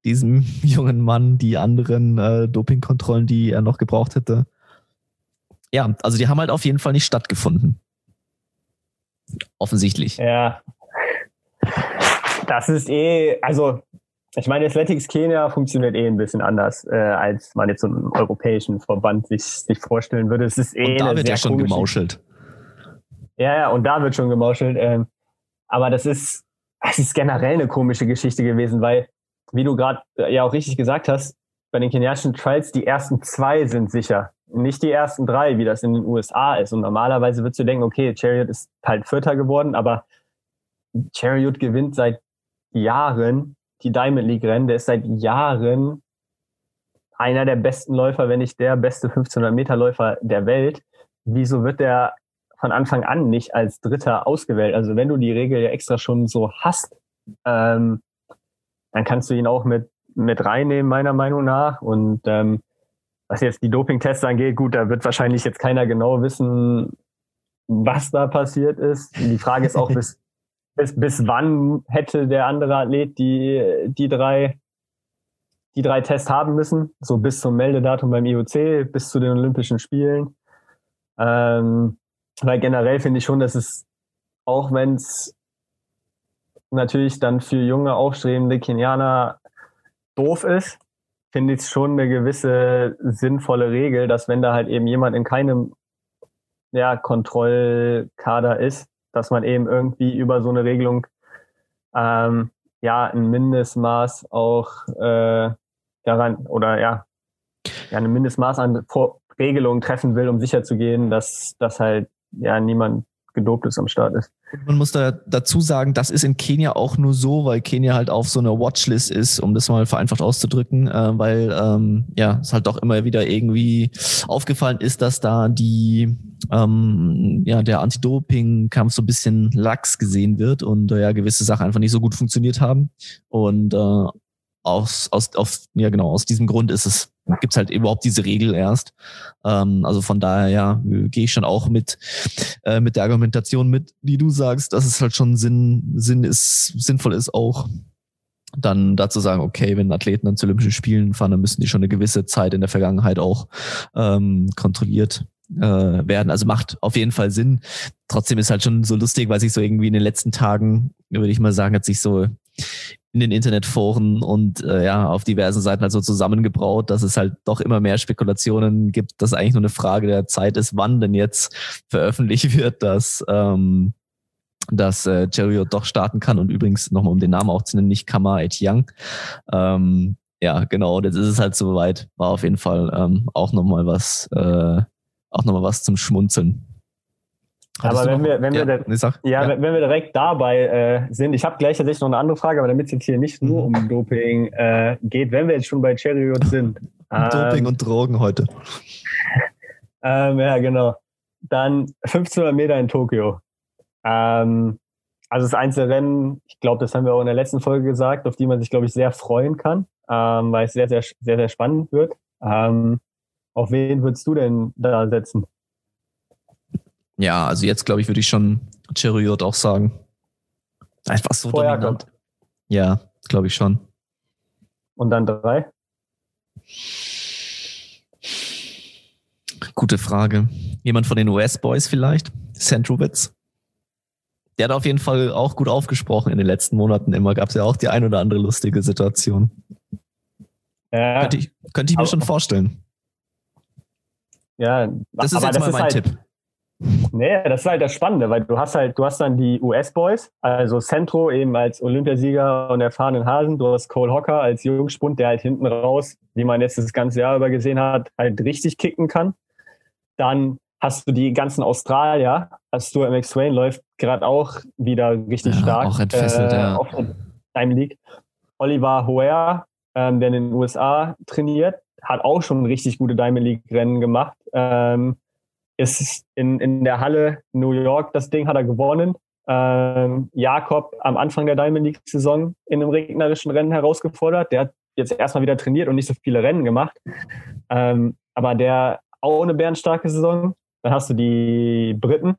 diesem jungen Mann die anderen äh, Dopingkontrollen, die er noch gebraucht hätte. Ja, also die haben halt auf jeden Fall nicht stattgefunden. Offensichtlich. Ja. Das ist eh, also ich meine, Athletics Kenia funktioniert eh ein bisschen anders, äh, als man jetzt so einen europäischen Verband sich, sich vorstellen würde. Es ist eh und da wird ja schon gemauschelt. Ja, ja, und da wird schon gemauschelt. Ähm, aber das ist, das ist generell eine komische Geschichte gewesen, weil, wie du gerade äh, ja auch richtig gesagt hast, bei den kenianischen Trials, die ersten zwei sind sicher. Nicht die ersten drei, wie das in den USA ist. Und normalerweise würdest du denken, okay, Chariot ist halt Vierter geworden, aber Chariot gewinnt seit Jahren die Diamond League Rennen. Der ist seit Jahren einer der besten Läufer, wenn nicht der beste 1500 Meter Läufer der Welt. Wieso wird der von Anfang an nicht als Dritter ausgewählt? Also wenn du die Regel ja extra schon so hast, ähm, dann kannst du ihn auch mit, mit reinnehmen, meiner Meinung nach. Und ähm, was jetzt die Dopingtests angeht, gut, da wird wahrscheinlich jetzt keiner genau wissen, was da passiert ist. Die Frage ist auch, bis, bis, bis wann hätte der andere Athlet die, die drei die drei Tests haben müssen, so bis zum Meldedatum beim IOC, bis zu den Olympischen Spielen. Ähm, weil generell finde ich schon, dass es, auch wenn es natürlich dann für junge, aufstrebende Kenianer doof ist, finde ich es schon eine gewisse sinnvolle Regel, dass wenn da halt eben jemand in keinem ja, Kontrollkader ist, dass man eben irgendwie über so eine Regelung ähm, ja ein Mindestmaß auch äh, daran oder ja, ja ein Mindestmaß an Regelungen treffen will, um sicherzugehen, dass dass halt ja niemand gedopt ist am Start ist. Man muss da dazu sagen, das ist in Kenia auch nur so, weil Kenia halt auf so einer Watchlist ist, um das mal vereinfacht auszudrücken, äh, weil ähm, ja es halt doch immer wieder irgendwie aufgefallen ist, dass da die ähm, ja der Anti-Doping-Kampf so ein bisschen lax gesehen wird und äh, ja gewisse Sachen einfach nicht so gut funktioniert haben und äh, aus, aus, auf, ja genau, aus diesem Grund ist es, gibt's halt überhaupt diese Regel erst. Ähm, also von daher, ja, gehe ich schon auch mit, äh, mit der Argumentation mit, die du sagst, dass es halt schon Sinn, Sinn ist, sinnvoll ist auch dann dazu sagen, okay, wenn Athleten dann zu Olympischen Spielen fahren, dann müssen die schon eine gewisse Zeit in der Vergangenheit auch ähm, kontrolliert äh, werden. Also macht auf jeden Fall Sinn. Trotzdem ist halt schon so lustig, weil sich so irgendwie in den letzten Tagen, würde ich mal sagen, hat sich so in den Internetforen und äh, ja, auf diversen Seiten halt so zusammengebraut, dass es halt doch immer mehr Spekulationen gibt, dass eigentlich nur eine Frage der Zeit ist, wann denn jetzt veröffentlicht wird, dass, ähm, dass äh, Chariot doch starten kann und übrigens nochmal um den Namen auch zu nennen, nicht Kama Young. Ähm, ja, genau, das ist es halt soweit. War auf jeden Fall ähm, auch nochmal was, äh, auch nochmal was zum Schmunzeln. Aber wenn wir, wenn, ja, wir da, sag, ja, ja, wenn wir direkt dabei äh, sind, ich habe gleich tatsächlich noch eine andere Frage, aber damit es jetzt hier nicht nur mhm. um Doping äh, geht, wenn wir jetzt schon bei Chariot sind. Doping ähm, und Drogen heute. ähm, ja, genau. Dann 1500 Meter in Tokio. Ähm, also das Einzelrennen, ich glaube, das haben wir auch in der letzten Folge gesagt, auf die man sich, glaube ich, sehr freuen kann. ähm, weil es sehr, sehr, sehr, sehr spannend wird. Ähm, auf wen würdest du denn da setzen? Ja, also jetzt glaube ich, würde ich schon Chariot auch sagen. Einfach so Vorher dominant. Ja, glaube ich schon. Und dann drei? Gute Frage. Jemand von den US-Boys vielleicht? Centrowitz? Der hat auf jeden Fall auch gut aufgesprochen in den letzten Monaten. Immer gab es ja auch die ein oder andere lustige Situation. Ja, Könnte ich, könnte ich mir schon vorstellen. ja Das ist jetzt mal mein halt, Tipp. Nee, das ist halt das Spannende, weil du hast halt, du hast dann die US-Boys, also Centro eben als Olympiasieger und erfahrenen Hasen, du hast Cole Hocker als Jungspund, der halt hinten raus, wie man jetzt das ganze Jahr über gesehen hat, halt richtig kicken kann. Dann hast du die ganzen Australier, also Stuart McSwain läuft gerade auch wieder richtig Ja, stark. auch entfesselt, ja. Auf League. Oliver Hoer, ähm, der in den USA trainiert, hat auch schon richtig gute Diamond League Rennen gemacht. Ähm, ist in, in der Halle New York, das Ding hat er gewonnen. Ähm, Jakob am Anfang der Diamond League Saison in einem regnerischen Rennen herausgefordert. Der hat jetzt erstmal wieder trainiert und nicht so viele Rennen gemacht. Ähm, aber der auch eine bärenstarke Saison. Dann hast du die Briten.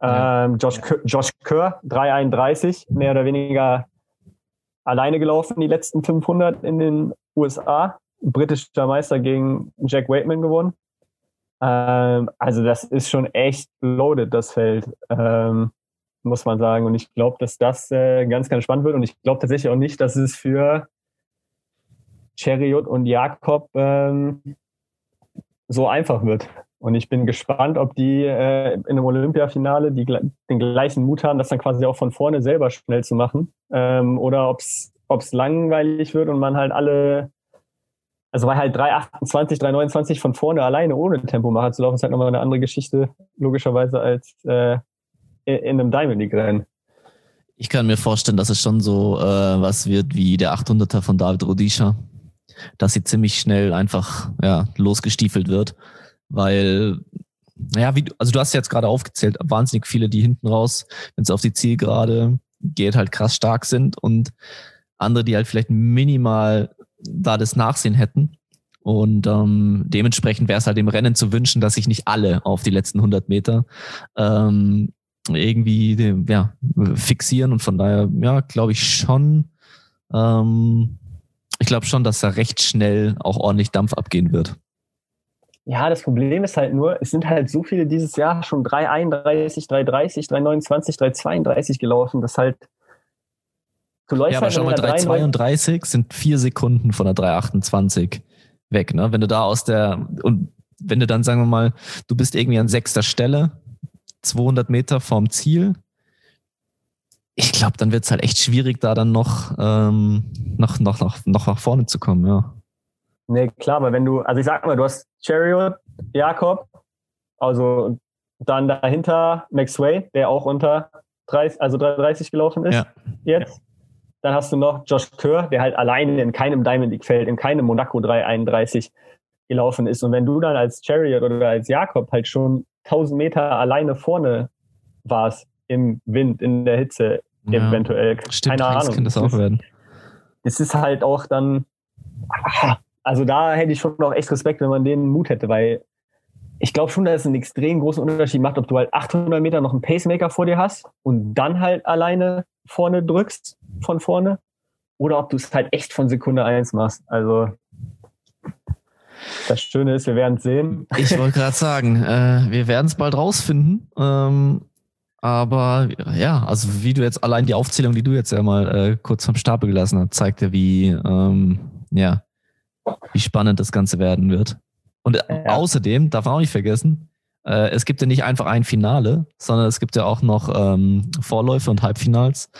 Ähm, Josh, Kerr, Josh Kerr, 331, mehr oder weniger alleine gelaufen, die letzten 500 in den USA. Britischer Meister gegen Jack Waitman gewonnen. Ähm, also das ist schon echt loaded, das Feld, ähm, muss man sagen. Und ich glaube, dass das äh, ganz, ganz spannend wird. Und ich glaube tatsächlich auch nicht, dass es für Chariot und Jakob ähm, so einfach wird. Und ich bin gespannt, ob die äh, in einem Olympiafinale die, den gleichen Mut haben, das dann quasi auch von vorne selber schnell zu machen. Ähm, oder ob es langweilig wird und man halt alle, also weil halt 3,28, 3,29 von vorne alleine ohne Tempomacher zu laufen, ist halt nochmal eine andere Geschichte, logischerweise, als äh, in, in einem Diamond League Rennen. Ich kann mir vorstellen, dass es schon so äh, was wird wie der 800er von David Rudisha, dass sie ziemlich schnell einfach ja, losgestiefelt wird, weil ja, wie also du hast jetzt gerade aufgezählt, wahnsinnig viele, die hinten raus, wenn es auf die Zielgerade geht, halt krass stark sind und andere, die halt vielleicht minimal da das Nachsehen hätten. Und ähm, dementsprechend wäre es halt im Rennen zu wünschen, dass sich nicht alle auf die letzten 100 Meter ähm, irgendwie ja, fixieren. Und von daher, ja, glaube ich schon, ähm, ich glaube schon, dass da recht schnell auch ordentlich Dampf abgehen wird. Ja, das Problem ist halt nur, es sind halt so viele dieses Jahr schon 3,31, 3,30, 3,29, 3,32 gelaufen, das halt. Du läufst Ja, aber halt schau mal, mit einer 3,9 3,32 sind vier Sekunden von der 3,28 weg. Ne? Wenn du da aus der, und wenn du dann, sagen wir mal, du bist irgendwie an sechster Stelle, 200 Meter vorm Ziel, ich glaube, dann wird es halt echt schwierig, da dann noch, ähm, noch, noch, noch, noch nach vorne zu kommen, ja. Nee, klar, aber wenn du, also ich sag mal, du hast Chariot, Jakob, also dann dahinter Maxway, der auch unter 30, also 330 gelaufen ist Ja. jetzt. Dann hast du noch Josh Kerr, der halt alleine in keinem Diamond League Feld, in keinem Monaco 331 gelaufen ist. Und wenn du dann als Chariot oder als Jakob halt schon 1000 Meter alleine vorne warst, im Wind, in der Hitze, Ja. eventuell, Stimmt, keine das Ahnung. kann das auch werden. es ist halt auch dann, also da hätte ich schon noch echt Respekt, wenn man den Mut hätte, weil ich glaube schon, dass es einen extrem großen Unterschied macht, ob du halt 800 Meter noch einen Pacemaker vor dir hast und dann halt alleine vorne drückst, von vorne, oder ob du es halt echt von Sekunde eins machst. Also das Schöne ist, wir werden es sehen. Ich wollte gerade sagen, äh, wir werden es bald rausfinden. Ähm, aber ja, also wie du jetzt allein die Aufzählung, die du jetzt ja mal äh, kurz vom Stapel gelassen hast, zeigt ja, wie ähm, ja, wie spannend das Ganze werden wird. Und äh, Ja. außerdem darf man auch nicht vergessen, äh, es gibt ja nicht einfach ein Finale, sondern es gibt ja auch noch ähm, Vorläufe und Halbfinals.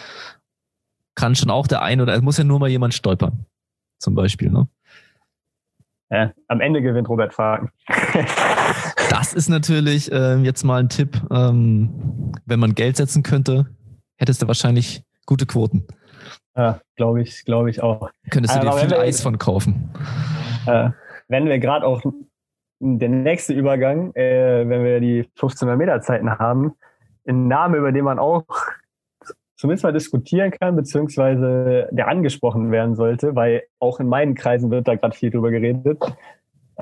Kann schon auch der ein oder es muss ja nur mal jemand stolpern, zum Beispiel. Ne? Ja, am Ende gewinnt Robert Fagen. Das ist natürlich ähm, jetzt mal ein Tipp. Ähm, wenn man Geld setzen könnte, hättest du wahrscheinlich gute Quoten. ja, glaube ich, glaube ich auch. Könntest du dir viel wir- Eis von kaufen. äh, wenn wir gerade auch der nächste Übergang, äh, wenn wir die 1500 Meter Zeiten haben, ein Name, über den man auch zumindest mal diskutieren kann, beziehungsweise der angesprochen werden sollte, weil auch in meinen Kreisen wird da gerade viel drüber geredet.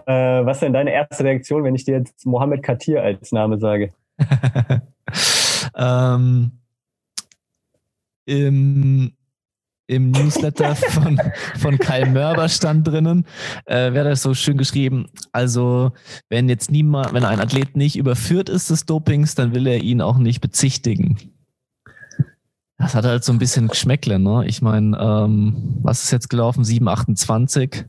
Äh, was ist denn deine erste Reaktion, wenn ich dir jetzt Mohammed Katir als Name sage? ähm, Im Newsletter von, von Kyle Mörber stand drinnen, äh, wäre das so schön geschrieben. Also, wenn jetzt niemand, wenn ein Athlet nicht überführt ist des Dopings, dann will er ihn auch nicht bezichtigen. Das hat halt so ein bisschen Geschmäckle, ne? Ich meine, ähm, was ist jetzt gelaufen? 7,28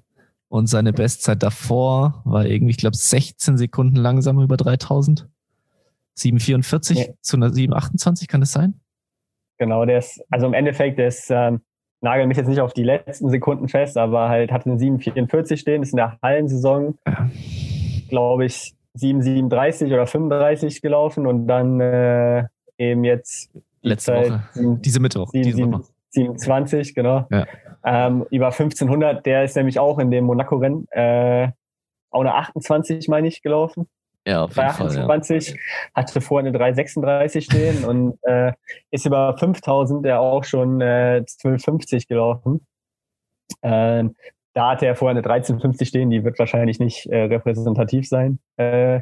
und seine Bestzeit davor war irgendwie, ich glaube, 16 Sekunden langsamer über 3000. 7,44 ja. zu einer 7,28, kann das sein? Genau, der ist, also im Endeffekt, der ist, ähm, nagel mich jetzt nicht auf die letzten Sekunden fest, aber halt hat eine 7,44 stehen, ist in der Hallensaison, ja. glaube ich, 7,37 oder 35 gelaufen und dann äh, eben jetzt letzte Woche, 7, diese Mittwoch, 7, diese Woche. 27, genau. Ja. Ähm, über 1500, der ist nämlich auch in dem Monaco-Rennen äh, auch eine 28, meine ich, gelaufen. Ja, auf jeden 28, Fall, ja. hatte vorher eine 336 stehen und äh, ist über 5000 der auch schon äh, 1250 gelaufen. Äh, da hatte er vorher eine 1350 stehen, die wird wahrscheinlich nicht äh, repräsentativ sein, äh,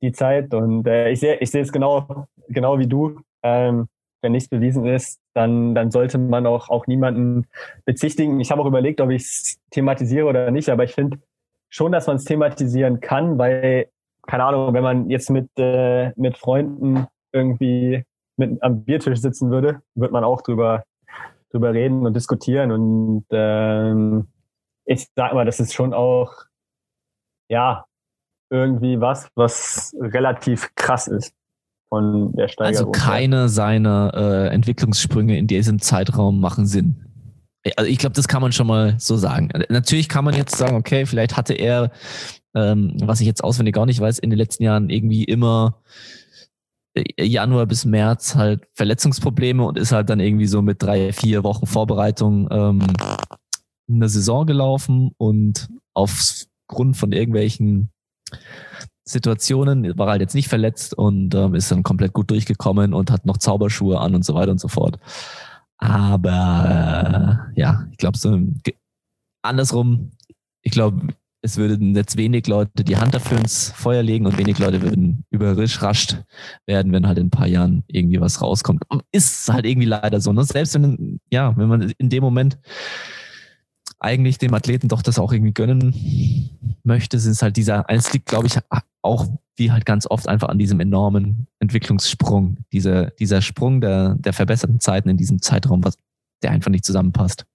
die Zeit. Und äh, ich sehe ich sehe es genau, genau wie du. Ähm, wenn nichts bewiesen ist, dann, dann sollte man auch, auch niemanden bezichtigen. Ich habe auch überlegt, ob ich es thematisiere oder nicht, aber ich finde schon, dass man es thematisieren kann, weil keine Ahnung, wenn man jetzt mit, äh, mit Freunden irgendwie mit am Biertisch sitzen würde, wird man auch drüber, drüber reden und diskutieren. Und ähm, ich sag mal, das ist schon auch, ja, irgendwie was, was relativ krass ist von der Steigerung. Also keine seiner äh, Entwicklungssprünge in diesem Zeitraum machen Sinn. Also ich glaube, das kann man schon mal so sagen. Natürlich kann man jetzt sagen, okay, vielleicht hatte er ähm, was ich jetzt auswendig gar nicht weiß, in den letzten Jahren irgendwie immer äh, Januar bis März halt Verletzungsprobleme und ist halt dann irgendwie so mit drei, vier Wochen Vorbereitung ähm, eine Saison gelaufen und aufgrund von irgendwelchen Situationen war halt jetzt nicht verletzt und ähm, ist dann komplett gut durchgekommen und hat noch Zauberschuhe an und so weiter und so fort. Aber äh, ja, ich glaube so andersrum, ich glaube, es würden jetzt wenig Leute die Hand dafür ins Feuer legen und wenig Leute würden überrascht werden, wenn halt in ein paar Jahren irgendwie was rauskommt. Ist halt irgendwie leider so. Ne? Selbst wenn, ja, wenn man in dem Moment eigentlich dem Athleten doch das auch irgendwie gönnen möchte, sind es halt dieser, es liegt, glaube ich, auch wie halt ganz oft einfach an diesem enormen Entwicklungssprung, dieser, dieser Sprung der, der verbesserten Zeiten in diesem Zeitraum, was der einfach nicht zusammenpasst.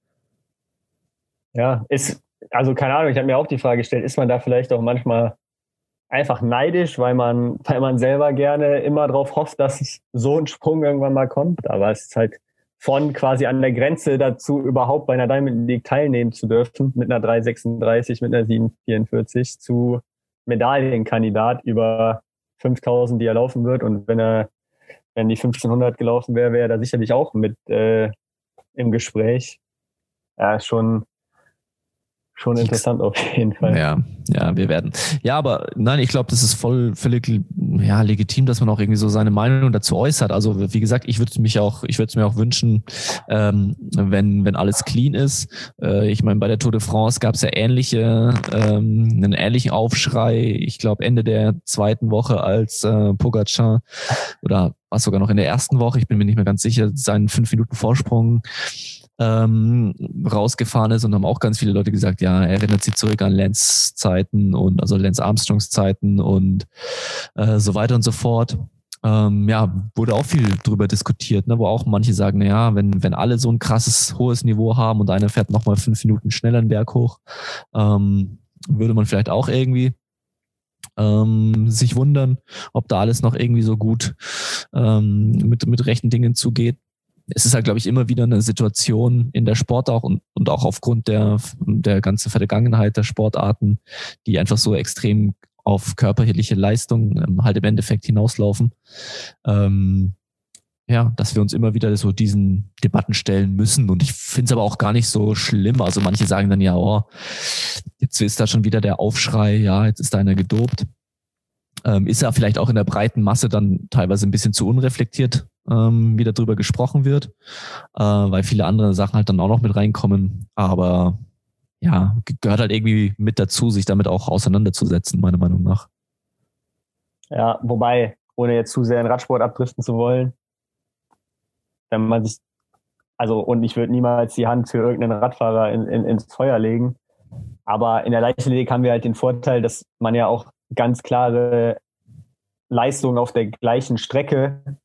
Ja, ist, also keine Ahnung, ich habe mir auch die Frage gestellt, ist man da vielleicht auch manchmal einfach neidisch, weil man, weil man selber gerne immer darauf hofft, dass so ein Sprung irgendwann mal kommt. Aber es ist halt von quasi an der Grenze dazu, überhaupt bei einer Diamond League teilnehmen zu dürfen, mit einer 336, mit einer 744 zu Medaillenkandidat über 5000, die er laufen wird. Und wenn er, wenn die 1500 gelaufen wäre, wäre er da sicherlich auch mit äh, im Gespräch. Ja, schon, schon interessant auf jeden Fall. Ja, ja, wir werden. Ja, aber nein, ich glaube, das ist voll völlig ja, legitim, dass man auch irgendwie so seine Meinung dazu äußert. Also wie gesagt, ich würde mich auch, ich würde es mir auch wünschen, ähm, wenn wenn alles clean ist. Äh, ich meine, bei der Tour de France gab es ja ähnliche, ähm, einen ähnlichen Aufschrei. Ich glaube Ende der zweiten Woche, als äh, Pogacar oder was sogar noch in der ersten Woche, ich bin mir nicht mehr ganz sicher, seinen fünf Minuten Vorsprung ähm, rausgefahren ist und haben auch ganz viele Leute gesagt, ja, er erinnert sich zurück an Lance Zeiten und also Lance Armstrongs Zeiten und äh, so weiter und so fort. Ähm, ja, wurde auch viel drüber diskutiert, ne, wo auch manche sagen, na ja, wenn, wenn alle so ein krasses, hohes Niveau haben und einer fährt nochmal fünf Minuten schneller den Berg hoch, ähm, würde man vielleicht auch irgendwie ähm, sich wundern, ob da alles noch irgendwie so gut ähm, mit, mit rechten Dingen zugeht es ist halt, glaube ich, immer wieder eine Situation in der Sport auch und, und auch aufgrund der, der ganzen Vergangenheit der Sportarten, die einfach so extrem auf körperliche Leistung ähm, halt im Endeffekt hinauslaufen. Ähm, ja, dass wir uns immer wieder so diesen Debatten stellen müssen. Und ich finde es aber auch gar nicht so schlimm. Also manche sagen dann ja, oh, jetzt ist da schon wieder der Aufschrei, ja, jetzt ist da einer gedopt. Ähm, ist ja vielleicht auch in der breiten Masse dann teilweise ein bisschen zu unreflektiert ähm, wieder drüber gesprochen wird, äh, weil viele andere Sachen halt dann auch noch mit reinkommen. Aber ja, gehört halt irgendwie mit dazu, sich damit auch auseinanderzusetzen, meiner Meinung nach. Ja, wobei, ohne jetzt zu sehr in Radsport abdriften zu wollen, wenn man sich, also, und ich würde niemals die Hand für irgendeinen Radfahrer in, in, ins Feuer legen. Aber in der Leichtathletik haben wir halt den Vorteil, dass man ja auch ganz klare Leistungen auf der gleichen Strecke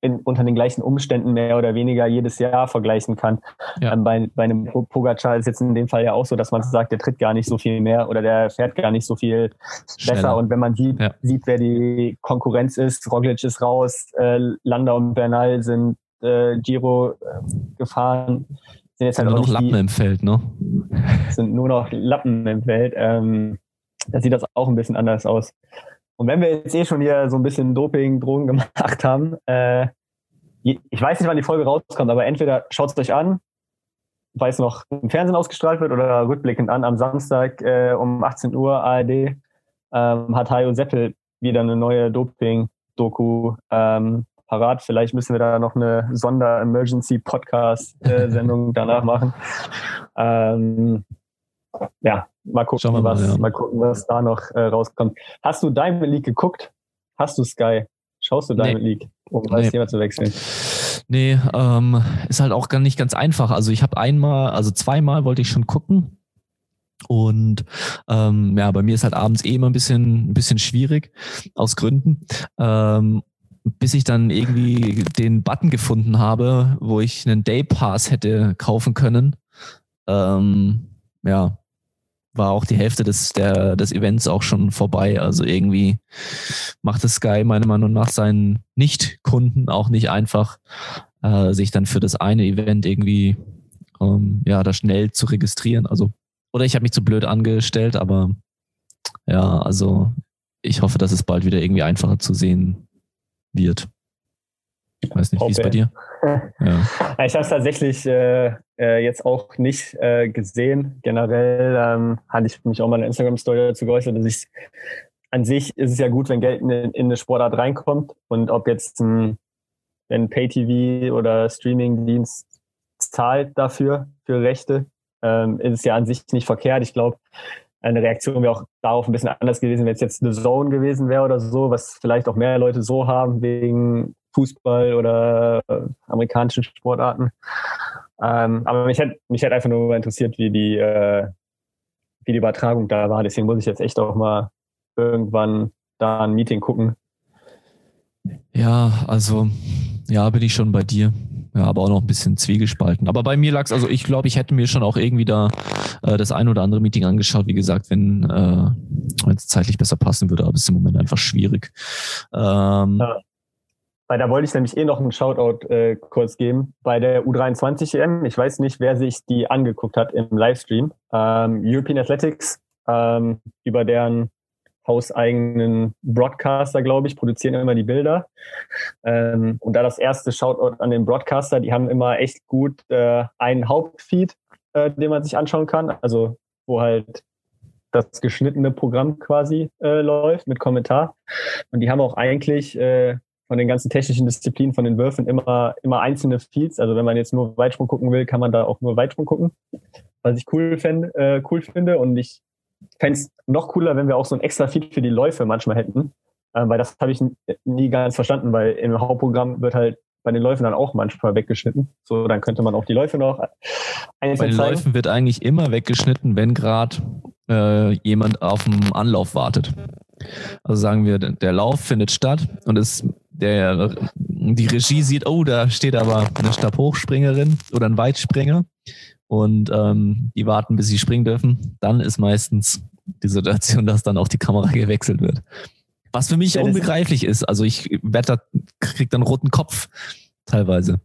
in, unter den gleichen Umständen mehr oder weniger jedes Jahr vergleichen kann. Ja. Ähm, bei, bei einem Pogacar ist jetzt in dem Fall ja auch so, dass man sagt, der tritt gar nicht so viel mehr oder der fährt gar nicht so viel Schneller. besser. Und wenn man sieht, ja. sieht, wer die Konkurrenz ist, Roglic ist raus, äh, Landa und Bernal sind äh, Giro äh, gefahren, sind jetzt halt nur noch Lappen die, im Feld, ne? Sind nur noch Lappen im Feld. Ähm, da sieht das auch ein bisschen anders aus. Und wenn wir jetzt eh schon hier so ein bisschen Doping, Drogen gemacht haben, äh, ich weiß nicht, wann die Folge rauskommt, aber entweder schaut es euch an, weil es noch im Fernsehen ausgestrahlt wird oder rückblickend an, am Samstag äh, um 18 Uhr ARD ähm, hat Hajo Seppel wieder eine neue Doping-Doku ähm, parat. Vielleicht müssen wir da noch eine Sonder-Emergency-Podcast-Sendung danach machen. Ähm, ja, mal gucken, mal, was, ja. mal gucken, was da noch äh, rauskommt. Hast du Diamond League geguckt? Hast du Sky? Schaust du Diamond nee. League, um nee. das Thema zu wechseln? Nee, ähm, ist halt auch gar nicht ganz einfach. Also ich habe einmal, also zweimal wollte ich schon gucken. Und ähm, ja, bei mir ist halt abends eh immer ein bisschen, ein bisschen schwierig, aus Gründen. Ähm, bis ich dann irgendwie den Button gefunden habe, wo ich einen Day Pass hätte kaufen können. Ähm, ja, war auch die Hälfte des, der, des Events auch schon vorbei. Also irgendwie macht es Sky meiner Meinung nach seinen Nicht-Kunden auch nicht einfach, äh, sich dann für das eine Event irgendwie ähm, ja, da schnell zu registrieren. Also, oder ich habe mich zu blöd angestellt, aber ja, also ich hoffe, dass es bald wieder irgendwie einfacher zu sehen wird. Ich weiß nicht, wie es bei dir? Ja. Ich habe es tatsächlich äh, äh, jetzt auch nicht äh, gesehen. Generell ähm, hatte ich mich auch mal in Instagram-Story dazu geäußert, dass ich an sich ist es ja gut, wenn Geld in, in eine Sportart reinkommt und ob jetzt ein, ein Pay-TV oder Streaming-Dienst zahlt dafür, für Rechte, ähm, ist es ja an sich nicht verkehrt. Ich glaube, eine Reaktion wäre auch darauf ein bisschen anders gewesen, wenn es jetzt eine Zone gewesen wäre oder so, was vielleicht auch mehr Leute so haben wegen Fußball oder äh, amerikanischen Sportarten. Ähm, aber mich hätte mich hätte einfach nur interessiert, wie die, äh, wie die Übertragung da war. Deswegen muss ich jetzt echt auch mal irgendwann da ein Meeting gucken. Ja, also ja, bin ich schon bei dir. Ja, aber auch noch ein bisschen zwiegespalten. Aber bei mir lag es, also ich glaube, ich hätte mir schon auch irgendwie da äh, das ein oder andere Meeting angeschaut. Wie gesagt, wenn äh, es zeitlich besser passen würde, aber es ist im Moment einfach schwierig. Ähm, ja. Weil da wollte ich nämlich eh noch einen Shoutout äh, kurz geben. Bei der U23 EM, ich weiß nicht, wer sich die angeguckt hat im Livestream. Ähm, European Athletics, ähm, über deren hauseigenen Broadcaster, glaube ich, produzieren immer die Bilder. Ähm, und da das erste Shoutout an den Broadcaster, die haben immer echt gut äh, einen Hauptfeed, äh, den man sich anschauen kann. Also wo halt das geschnittene Programm quasi äh, läuft mit Kommentar. Und die haben auch eigentlich äh, von den ganzen technischen Disziplinen, von den Würfen immer, immer einzelne Feeds. Also wenn man jetzt nur Weitsprung gucken will, kann man da auch nur Weitsprung gucken. Was ich cool, fänd, äh, cool finde. Und ich fände es noch cooler, wenn wir auch so ein extra Feed für die Läufe manchmal hätten. Äh, weil das habe ich nie ganz verstanden, weil im Hauptprogramm wird halt bei den Läufen dann auch manchmal weggeschnitten. So, dann könnte man auch die Läufe noch einzeln Bei den zeigen. Läufen wird eigentlich immer weggeschnitten, wenn gerade äh, jemand auf dem Anlauf wartet. Also sagen wir, der Lauf findet statt und es der, die Regie sieht, oh, da steht aber eine Stabhochspringerin oder ein Weitspringer und ähm, die warten, bis sie springen dürfen, dann ist meistens die Situation, dass dann auch die Kamera gewechselt wird. Was für mich ja, unbegreiflich ist. Also ich werde da, krieg dann roten Kopf teilweise.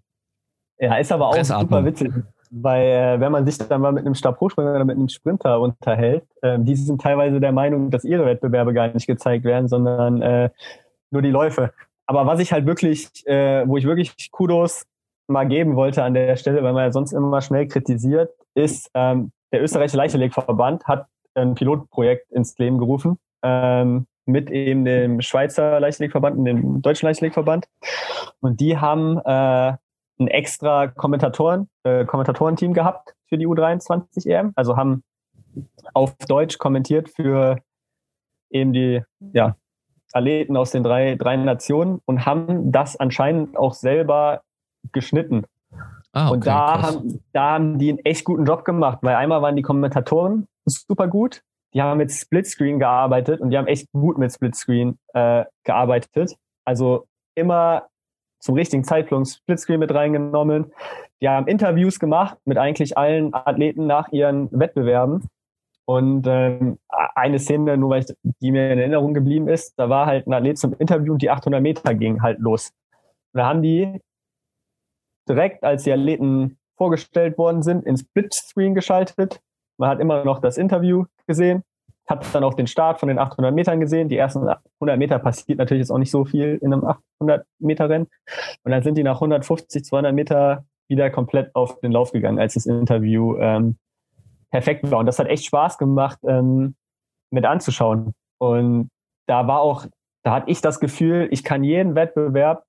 Ja, ist aber auch super witzig. Weil äh, wenn man sich dann mal mit einem Stabhochspringer oder mit einem Sprinter unterhält, äh, die sind teilweise der Meinung, dass ihre Wettbewerbe gar nicht gezeigt werden, sondern äh, nur die Läufe. Aber was ich halt wirklich, äh, wo ich wirklich Kudos mal geben wollte an der Stelle, weil man ja sonst immer schnell kritisiert, ist, ähm, der österreichische Leichtathletikverband hat ein Pilotprojekt ins Leben gerufen ähm, mit eben dem Schweizer Leichtathletikverband und dem Deutschen Leichtathletikverband. Und die haben äh, ein extra Kommentatoren, äh, Kommentatorenteam gehabt für die U23 EM. Also haben auf Deutsch kommentiert für eben die ja, Athleten aus den drei, drei Nationen und haben das anscheinend auch selber geschnitten. Ah, okay, und da haben, da haben die einen echt guten Job gemacht, weil einmal waren die Kommentatoren super gut, die haben mit Splitscreen gearbeitet und die haben echt gut mit Splitscreen äh, gearbeitet. Also immer zum richtigen Zeitpunkt Splitscreen mit reingenommen. Die haben Interviews gemacht mit eigentlich allen Athleten nach ihren Wettbewerben. Und ähm, eine Szene, nur weil ich, die mir in Erinnerung geblieben ist, da war halt ein Athlet zum Interview und die 800 Meter ging halt los. Und da haben die direkt, als die Athleten vorgestellt worden sind, ins Splitscreen geschaltet. Man hat immer noch das Interview gesehen, hat dann auch den Start von den 800 Metern gesehen. Die ersten 100 Meter passiert natürlich jetzt auch nicht so viel in einem 800 Meter Rennen. Und dann sind die nach 150, 200 Meter wieder komplett auf den Lauf gegangen, als das Interview ähm, perfekt war. Und das hat echt Spaß gemacht, ähm, mit anzuschauen. Und da war auch, da hatte ich das Gefühl, ich kann jeden Wettbewerb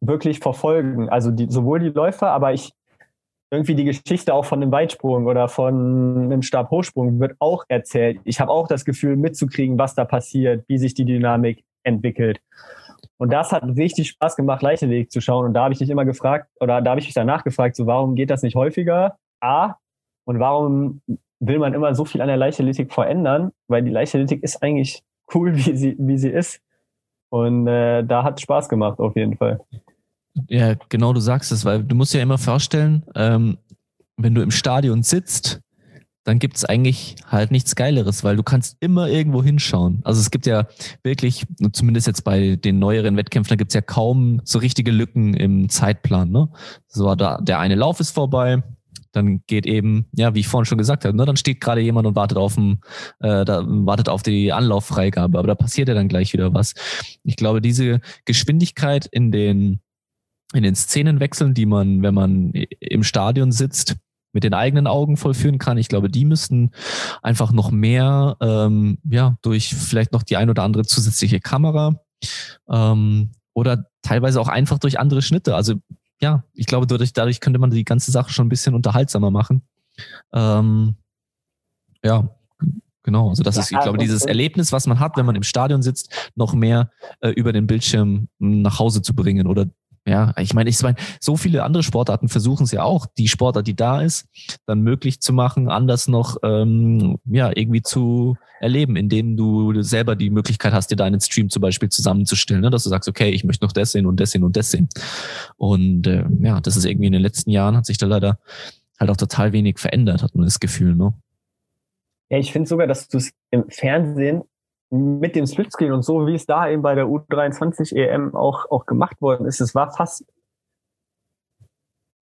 wirklich verfolgen. Also die, sowohl die Läufer, aber ich irgendwie die Geschichte auch von einem Weitsprung oder von einem Stabhochsprung wird auch erzählt. Ich habe auch das Gefühl mitzukriegen, was da passiert, wie sich die Dynamik entwickelt. Und das hat richtig Spaß gemacht, Leichtathletik zu schauen. Und da habe ich mich immer gefragt, oder da habe ich mich danach gefragt, so warum geht das nicht häufiger? A. Und warum will man immer so viel an der Leichtathletik verändern? Weil die Leichtathletik ist eigentlich cool, wie sie, wie sie ist. Und äh, da hat Spaß gemacht, auf jeden Fall. Ja, genau, du sagst es, weil du musst ja immer vorstellen, ähm, wenn du im Stadion sitzt, dann gibt es eigentlich halt nichts Geileres, weil du kannst immer irgendwo hinschauen. Also es gibt ja wirklich, zumindest jetzt bei den neueren Wettkämpfen, da gibt es ja kaum so richtige Lücken im Zeitplan. Ne? So, da, der eine Lauf ist vorbei, dann geht eben, ja, wie ich vorhin schon gesagt habe, ne, dann steht gerade jemand und wartet auf, dem, äh, da, wartet auf die Anlauffreigabe, aber da passiert ja dann gleich wieder was. Ich glaube, diese Geschwindigkeit in den in den Szenenwechseln, die man, wenn man im Stadion sitzt, mit den eigenen Augen vollführen kann. Ich glaube, die müssten einfach noch mehr, ähm, ja, durch vielleicht noch die ein oder andere zusätzliche Kamera ähm, oder teilweise auch einfach durch andere Schnitte. Also ja, ich glaube, dadurch, dadurch könnte man die ganze Sache schon ein bisschen unterhaltsamer machen. Ähm, ja, genau. Also das ist, ich glaube, dieses Erlebnis, was man hat, wenn man im Stadion sitzt, noch mehr äh, über den Bildschirm nach Hause zu bringen oder ja, ich meine, ich meine, so viele andere Sportarten versuchen es ja auch, die Sportart, die da ist, dann möglich zu machen, anders noch ähm, ja irgendwie zu erleben, indem du selber die Möglichkeit hast, dir deinen Stream zum Beispiel zusammenzustellen, ne? dass du sagst, okay, ich möchte noch das sehen und das sehen und das sehen. Und äh, ja, das ist irgendwie in den letzten Jahren hat sich da leider halt auch total wenig verändert, hat man das Gefühl, ne? Ja, ich finde sogar, dass du es im Fernsehen mit dem Splitscreen und so, wie es da eben bei der U23 EM auch, auch gemacht worden ist, es war fast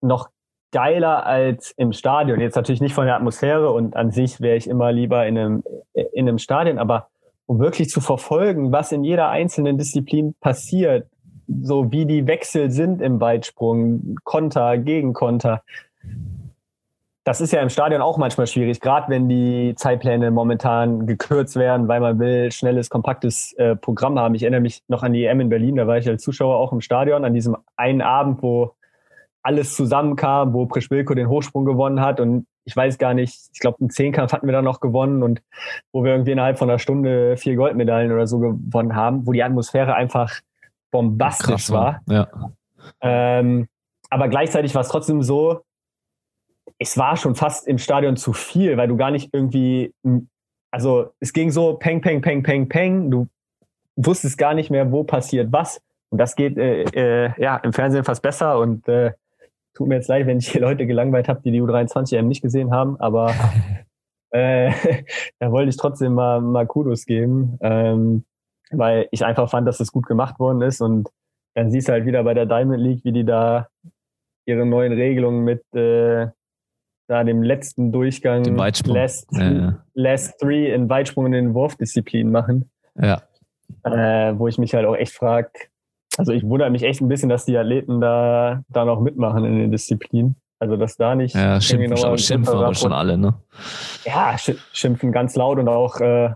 noch geiler als im Stadion. Jetzt natürlich nicht von der Atmosphäre und an sich wäre ich immer lieber in einem, in einem Stadion, aber um wirklich zu verfolgen, was in jeder einzelnen Disziplin passiert, so wie die Wechsel sind im Weitsprung, Konter, Gegenkonter, das ist ja im Stadion auch manchmal schwierig, gerade wenn die Zeitpläne momentan gekürzt werden, weil man will schnelles, kompaktes äh, Programm haben. Ich erinnere mich noch an die EM in Berlin, da war ich als Zuschauer auch im Stadion, an diesem einen Abend, wo alles zusammenkam, wo Prischwilko den Hochsprung gewonnen hat und ich weiß gar nicht, ich glaube, einen Zehnkampf hatten wir da noch gewonnen und wo wir irgendwie innerhalb von einer Stunde vier Goldmedaillen oder so gewonnen haben, wo die Atmosphäre einfach bombastisch war. war. Ja. Ähm, aber gleichzeitig war es trotzdem so, es war schon fast im Stadion zu viel, weil du gar nicht irgendwie, also es ging so peng, peng, peng, peng, peng, du wusstest gar nicht mehr, wo passiert was. Und das geht äh, äh, ja im Fernsehen fast besser. Und äh, tut mir jetzt leid, wenn ich hier Leute gelangweilt habe, die die U23 eben nicht gesehen haben, aber äh, da wollte ich trotzdem mal, mal Kudos geben, ähm, weil ich einfach fand, dass das gut gemacht worden ist. Und dann siehst du halt wieder bei der Diamond League, wie die da ihre neuen Regelungen mit äh, da dem letzten Durchgang Weitsprung. Last, ja, Last Three in Weitsprung und in Wurfdisziplin machen. Ja. Äh, wo ich mich halt auch echt frage, also ich wundere mich echt ein bisschen, dass die Athleten da, da noch mitmachen in den Disziplinen. Also dass da nicht. Ja, schimpfen, aber, schimpfen aber schon alle, ne? Ja, schimpfen ganz laut und auch äh,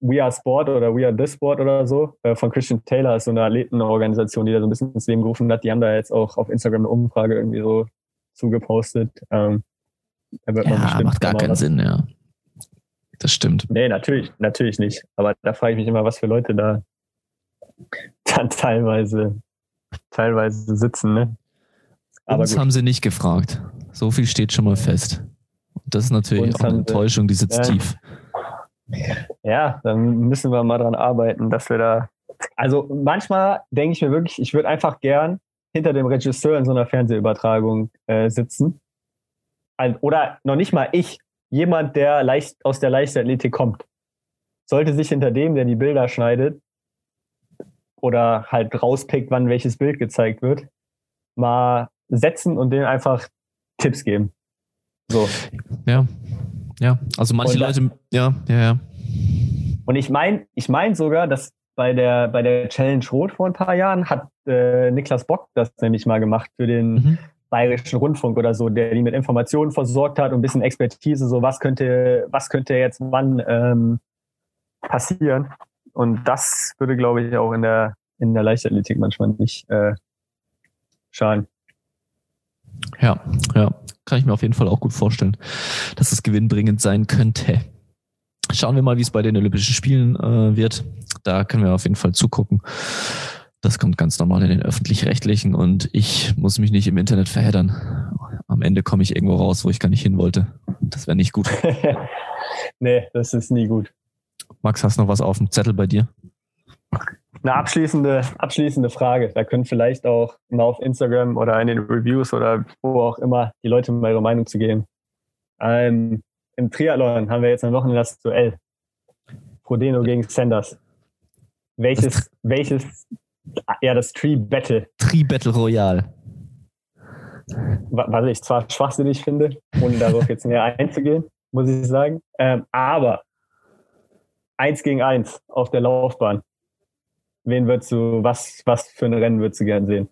We Are Sport oder We Are This Sport oder so äh, von Christian Taylor ist so eine Athletenorganisation, die da so ein bisschen ins Leben gerufen hat. Die haben da jetzt auch auf Instagram eine Umfrage irgendwie so zugepostet. Ähm, da ja, macht gar keinen was. Sinn, ja. Das stimmt. Nee, natürlich, natürlich nicht. Aber da frage ich mich immer, was für Leute da dann teilweise, teilweise sitzen, ne? Aber Uns gut. haben sie nicht gefragt. So viel steht schon mal fest. Das ist natürlich Uns auch eine Enttäuschung, die sitzt ja. tief. Ja, dann müssen wir mal dran arbeiten, dass wir da. Also manchmal denke ich mir wirklich, ich würde einfach gern hinter dem Regisseur in so einer Fernsehübertragung äh, sitzen. Oder noch nicht mal ich, jemand, der leicht aus der Leichtathletik kommt, sollte sich hinter dem, der die Bilder schneidet oder halt rauspickt, wann welches Bild gezeigt wird, mal setzen und denen einfach Tipps geben. So. Ja. Ja, also manche Leute, ja, ja, ja. Und ich meine, ich meine sogar, dass bei der, bei der Challenge Rot vor ein paar Jahren hat äh, Niklas Bock das nämlich mal gemacht für den mhm. Bayerischen Rundfunk oder so, der die mit Informationen versorgt hat und ein bisschen Expertise, so was könnte, was könnte jetzt wann ähm, passieren. Und das würde, glaube ich, auch in der, in der Leichtathletik manchmal nicht äh, schaden. Ja, ja, kann ich mir auf jeden Fall auch gut vorstellen, dass es gewinnbringend sein könnte. Schauen wir mal, wie es bei den Olympischen Spielen äh, wird. Da können wir auf jeden Fall zugucken. Das kommt ganz normal in den öffentlich-rechtlichen und ich muss mich nicht im Internet verheddern. Am Ende komme ich irgendwo raus, wo ich gar nicht hin wollte. Das wäre nicht gut. nee, das ist nie gut. Max, hast du noch was auf dem Zettel bei dir? Eine abschließende, abschließende Frage. Da können vielleicht auch mal auf Instagram oder in den Reviews oder wo auch immer die Leute mal ihre Meinung zu geben. Ähm, Im Triathlon haben wir jetzt am Wochenende das Duell. Frodeno gegen Sanders. Welches, welches ja, das Tree Battle. Tree Battle Royale. Was ich zwar schwachsinnig finde, ohne darauf jetzt näher einzugehen, muss ich sagen. Ähm, aber eins gegen eins auf der Laufbahn. Wen würdest du, was, was für ein Rennen würdest du gern sehen?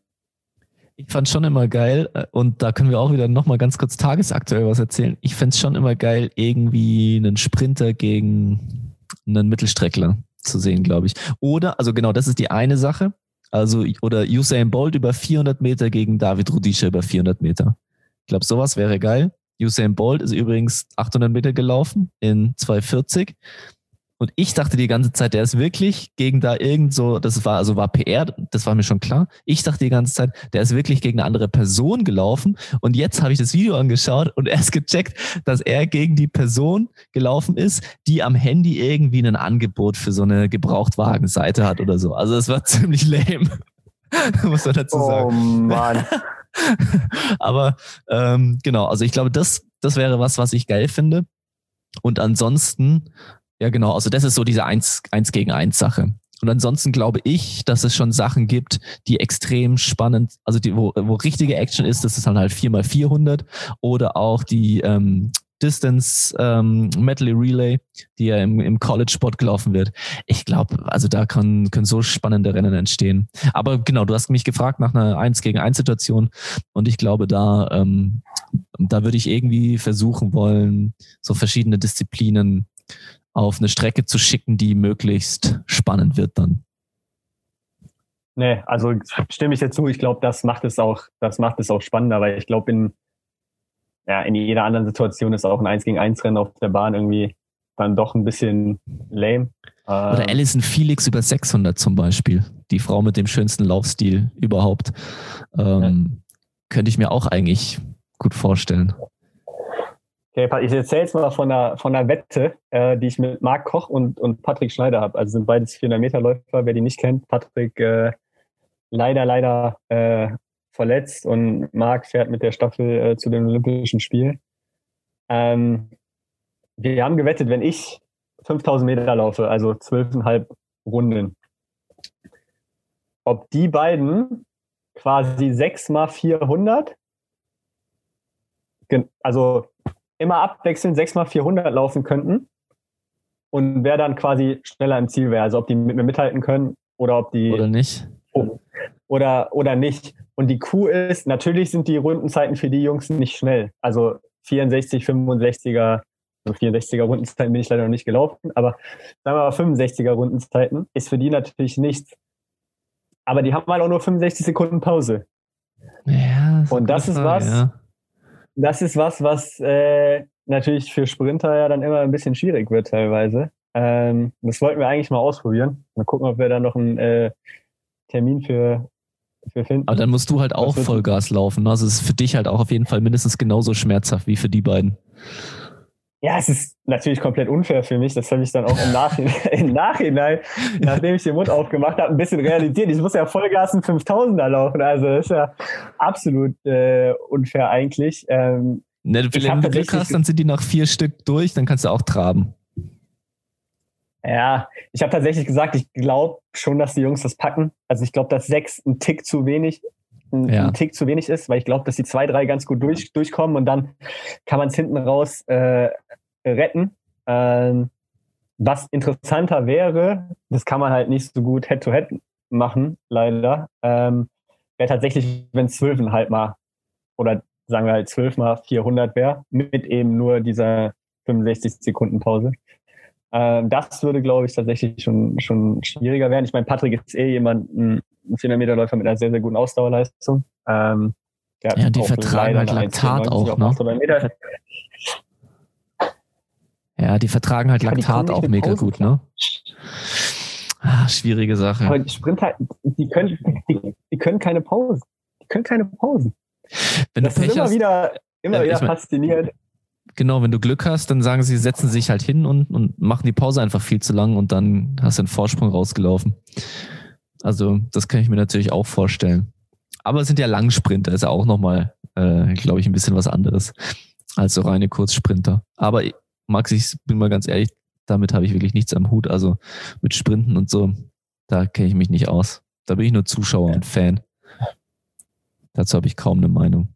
Ich fand schon immer geil, äh, und da können wir auch wieder nochmal ganz kurz tagesaktuell was erzählen. Ich fände es schon immer geil, irgendwie einen Sprinter gegen einen Mittelstreckler zu sehen, glaube ich. Oder, also genau, das ist die eine Sache. Also, oder Usain Bolt über 400 Meter gegen David Rudisha über 400 Meter. Ich glaube, sowas wäre geil. Usain Bolt ist übrigens 800 Meter gelaufen in 240. Und ich dachte die ganze Zeit, der ist wirklich gegen da irgend so, das war, also war PR, das war mir schon klar. Ich dachte die ganze Zeit, der ist wirklich gegen eine andere Person gelaufen. Und jetzt habe ich das Video angeschaut und erst gecheckt, dass er gegen die Person gelaufen ist, die am Handy irgendwie ein Angebot für so eine Gebrauchtwagenseite hat oder so. Also es war ziemlich lame. Muss man dazu sagen. Oh Mann. Aber ähm, genau, also ich glaube, das, das wäre was, was ich geil finde. Und ansonsten ja, genau. Also das ist so diese Eins, Eins gegen Eins Sache. Und ansonsten glaube ich, dass es schon Sachen gibt, die extrem spannend, also die, wo, wo richtige Action ist, das ist dann halt 4x400 oder auch die ähm, Distance ähm, Medley Relay, die ja im, im College-Sport gelaufen wird. Ich glaube, also da kann, können so spannende Rennen entstehen. Aber genau, du hast mich gefragt nach einer 1 gegen 1 Situation und ich glaube, da, ähm, da würde ich irgendwie versuchen wollen, so verschiedene Disziplinen auf eine Strecke zu schicken, die möglichst spannend wird dann. Nee, also stimme ich dazu. Ich glaube, das macht es auch, das macht es auch spannender, weil ich glaube, in, ja, in jeder anderen Situation ist auch ein 1 gegen 1 Rennen auf der Bahn irgendwie dann doch ein bisschen lame. Oder ähm, Alison Felix über 600 zum Beispiel. Die Frau mit dem schönsten Laufstil überhaupt. Ähm, ja. Könnte ich mir auch eigentlich gut vorstellen. Okay, ich erzähle jetzt mal von einer, von einer Wette, äh, die ich mit Marc Koch und, und Patrick Schneider habe. Also sind beides 400-Meter-Läufer, wer die nicht kennt. Patrick äh, leider, leider äh, verletzt und Marc fährt mit der Staffel äh, zu den Olympischen Spielen. Ähm, wir haben gewettet, wenn ich 5000 Meter laufe, also 12,5 Runden, ob die beiden quasi 6 mal 400, also immer abwechselnd 6x400 laufen könnten und wer dann quasi schneller im Ziel wäre. Also ob die mit mir mithalten können oder ob die. Oder nicht. Oh, oder, oder nicht. Und die Kuh ist, natürlich sind die Rundenzeiten für die Jungs nicht schnell. Also 64, 65er 64er Rundenzeiten bin ich leider noch nicht gelaufen, aber sagen wir mal 65er Rundenzeiten ist für die natürlich nichts. Aber die haben halt auch nur 65 Sekunden Pause. Ja, Und das ist was, Ja. Das ist was, was äh, natürlich für Sprinter ja dann immer ein bisschen schwierig wird teilweise. Ähm, das wollten wir eigentlich mal ausprobieren. Mal gucken, ob wir da noch einen äh, Termin für, für finden. Aber dann musst du halt auch Vollgas laufen. ne? Also es ist für dich halt auch auf jeden Fall mindestens genauso schmerzhaft wie für die beiden. Ja, es ist natürlich komplett unfair für mich. Das habe ich dann auch im Nachhinein, im Nachhinein nachdem ich den Mund aufgemacht habe, ein bisschen realisiert. Ich muss ja Vollgas einen 5000er laufen. Also das ist ja absolut äh, unfair eigentlich. Ähm, Ne, wenn du Glück hast, dann sind die nach vier Stück durch, dann kannst du auch traben. ja, ich habe tatsächlich gesagt, ich glaube schon, dass die Jungs das packen. Also ich glaube, dass sechs ein Tick zu wenig, ein, Ja. ein Tick zu wenig ist, weil ich glaube, dass die zwei, drei ganz gut durch, durchkommen und dann kann man es hinten raus äh, retten. Ähm, was interessanter wäre, das kann man halt nicht so gut Head-to-Head machen, leider, ähm, wäre tatsächlich, wenn zwölfeinhalb mal oder sagen wir halt zwölf mal 400 wäre, mit eben nur dieser 65 Sekunden Pause. Ähm, das würde, glaube ich, tatsächlich schon, schon schwieriger werden. Ich meine, Patrick ist eh jemand, ein 400-Meter-Läufer mit einer sehr, sehr guten Ausdauerleistung. Ähm, Ja, die vertragen halt Laktat 1,94 auch, ne? 800 Meter. Ja, die vertragen halt Laktat auch mega Pausen gut, ne? Ah, schwierige Sache. Aber die Sprinter, die können, die, die können keine Pausen. Die können keine Pausen. Wenn du Das ist Pech immer hast, wieder, immer Äh, wieder ich mein- faszinierend. genau, wenn du Glück hast, dann sagen sie, setzen sich halt hin und, und machen die Pause einfach viel zu lang und dann hast du einen Vorsprung rausgelaufen. Also, das kann ich mir natürlich auch vorstellen. Aber es sind ja Langsprinter, ist ja auch nochmal, äh, glaube ich, ein bisschen was anderes als so reine Kurzsprinter. Aber Max, ich bin mal ganz ehrlich, damit habe ich wirklich nichts am Hut. Also mit Sprinten und so, da kenne ich mich nicht aus. Da bin ich nur Zuschauer und Fan. Dazu habe ich kaum eine Meinung.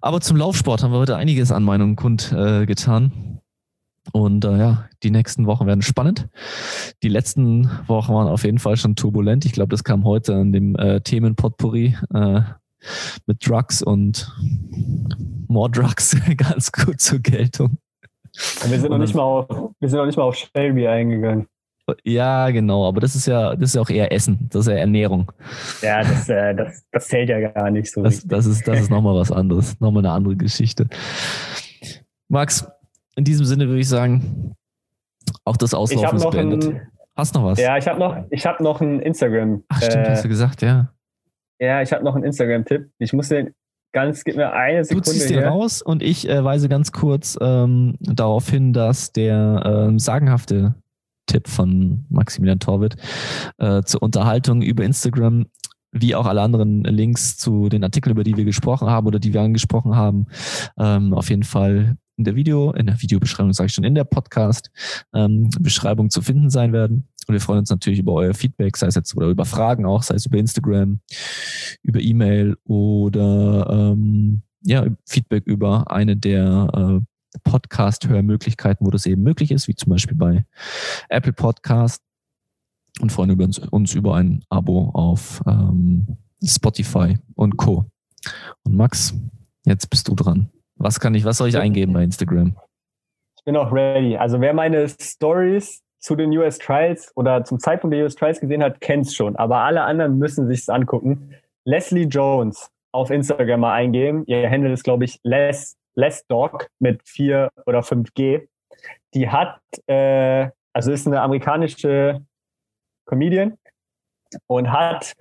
Aber zum Laufsport haben wir heute einiges an Meinungen kund äh. Und äh, ja, die nächsten Wochen werden spannend. Die letzten Wochen waren auf jeden Fall schon turbulent. Ich glaube, das kam heute an dem äh, Themenpotpourri äh, mit Drugs und More Drugs ganz gut zur Geltung. Und wir sind noch nicht mal auf, wir sind noch nicht mal auf Shelby eingegangen. Ja, genau, aber das ist ja, das ist ja auch eher Essen, das ist ja Ernährung. Ja, das, äh, das, das zählt ja gar nicht so Das, richtig. das ist, das ist nochmal was anderes, nochmal eine andere Geschichte. Max, in diesem Sinne würde ich sagen, auch das Auslaufen ist noch beendet. ein, Hast noch was? ja, ich habe noch, ich habe noch ein Instagram. Ach, stimmt, äh, hast du gesagt, ja. ja, ich habe noch einen Instagram-Tipp. Ich muss den ganz, gib mir eine Du Sekunde ziehst den hier. raus und ich äh, weise ganz kurz ähm, darauf hin, dass der ähm, sagenhafte Tipp von Maximilian Torwitt äh, zur Unterhaltung über Instagram wie auch alle anderen Links zu den Artikeln, über die wir gesprochen haben oder die wir angesprochen haben, ähm, auf jeden Fall in der Video, in der Videobeschreibung, sage ich schon, in der Podcast-Beschreibung zu finden sein werden. Und wir freuen uns natürlich über euer Feedback, sei es jetzt oder über Fragen auch, sei es über Instagram, über E-Mail oder ähm, ja, Feedback über eine der äh, Podcast-Hörmöglichkeiten, wo das eben möglich ist, wie zum Beispiel bei Apple Podcast und freuen über uns, uns über ein Abo auf ähm, Spotify und Co. Und Max, jetzt bist du dran. Was kann ich, was soll ich eingeben bei Instagram? Ich bin auch ready. Also wer meine Stories zu den US Trials oder zum Zeitpunkt der US Trials gesehen hat, kennt es schon. Aber alle anderen müssen sich's angucken. Leslie Jones auf Instagram mal eingeben. Ihr Handle ist, glaube ich, Les, Les Dog mit 4 oder 5G. Die hat, äh, also ist eine amerikanische Comedian und hat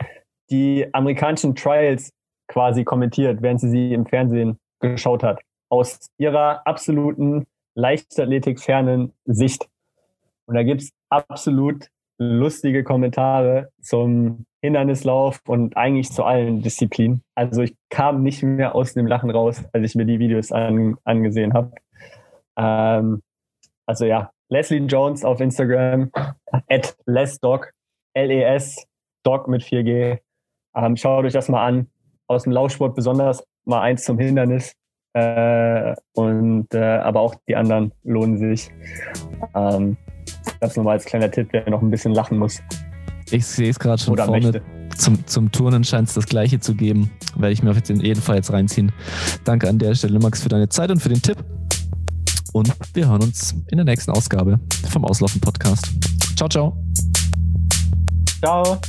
die amerikanischen Trials quasi kommentiert, während sie sie im Fernsehen geschaut hat. Aus ihrer absoluten Leichtathletik-fernen Sicht. Und da gibt's absolut lustige Kommentare zum Hindernislauf und eigentlich zu allen Disziplinen. Also ich kam nicht mehr aus dem Lachen raus, als ich mir die Videos an, angesehen habe. Ähm, also ja, Leslie Jones auf Instagram, at lesdog, L-E-S, Dog mit 4G. Ähm, schaut euch das mal an. Aus dem Laufsport besonders mal eins zum Hindernis. Äh, und äh, aber auch die anderen lohnen sich. Ähm, das nochmal als kleiner Tipp, der noch ein bisschen lachen muss Ich sehe es gerade schon oder vorne. möchte. Zum, zum Turnen scheint es das gleiche zu geben. Werde ich mir auf jeden Fall jetzt reinziehen. Danke an der Stelle, Max, für deine Zeit und für den Tipp. und wir hören uns in der nächsten Ausgabe vom Auslaufen Podcast. Ciao, ciao. Ciao.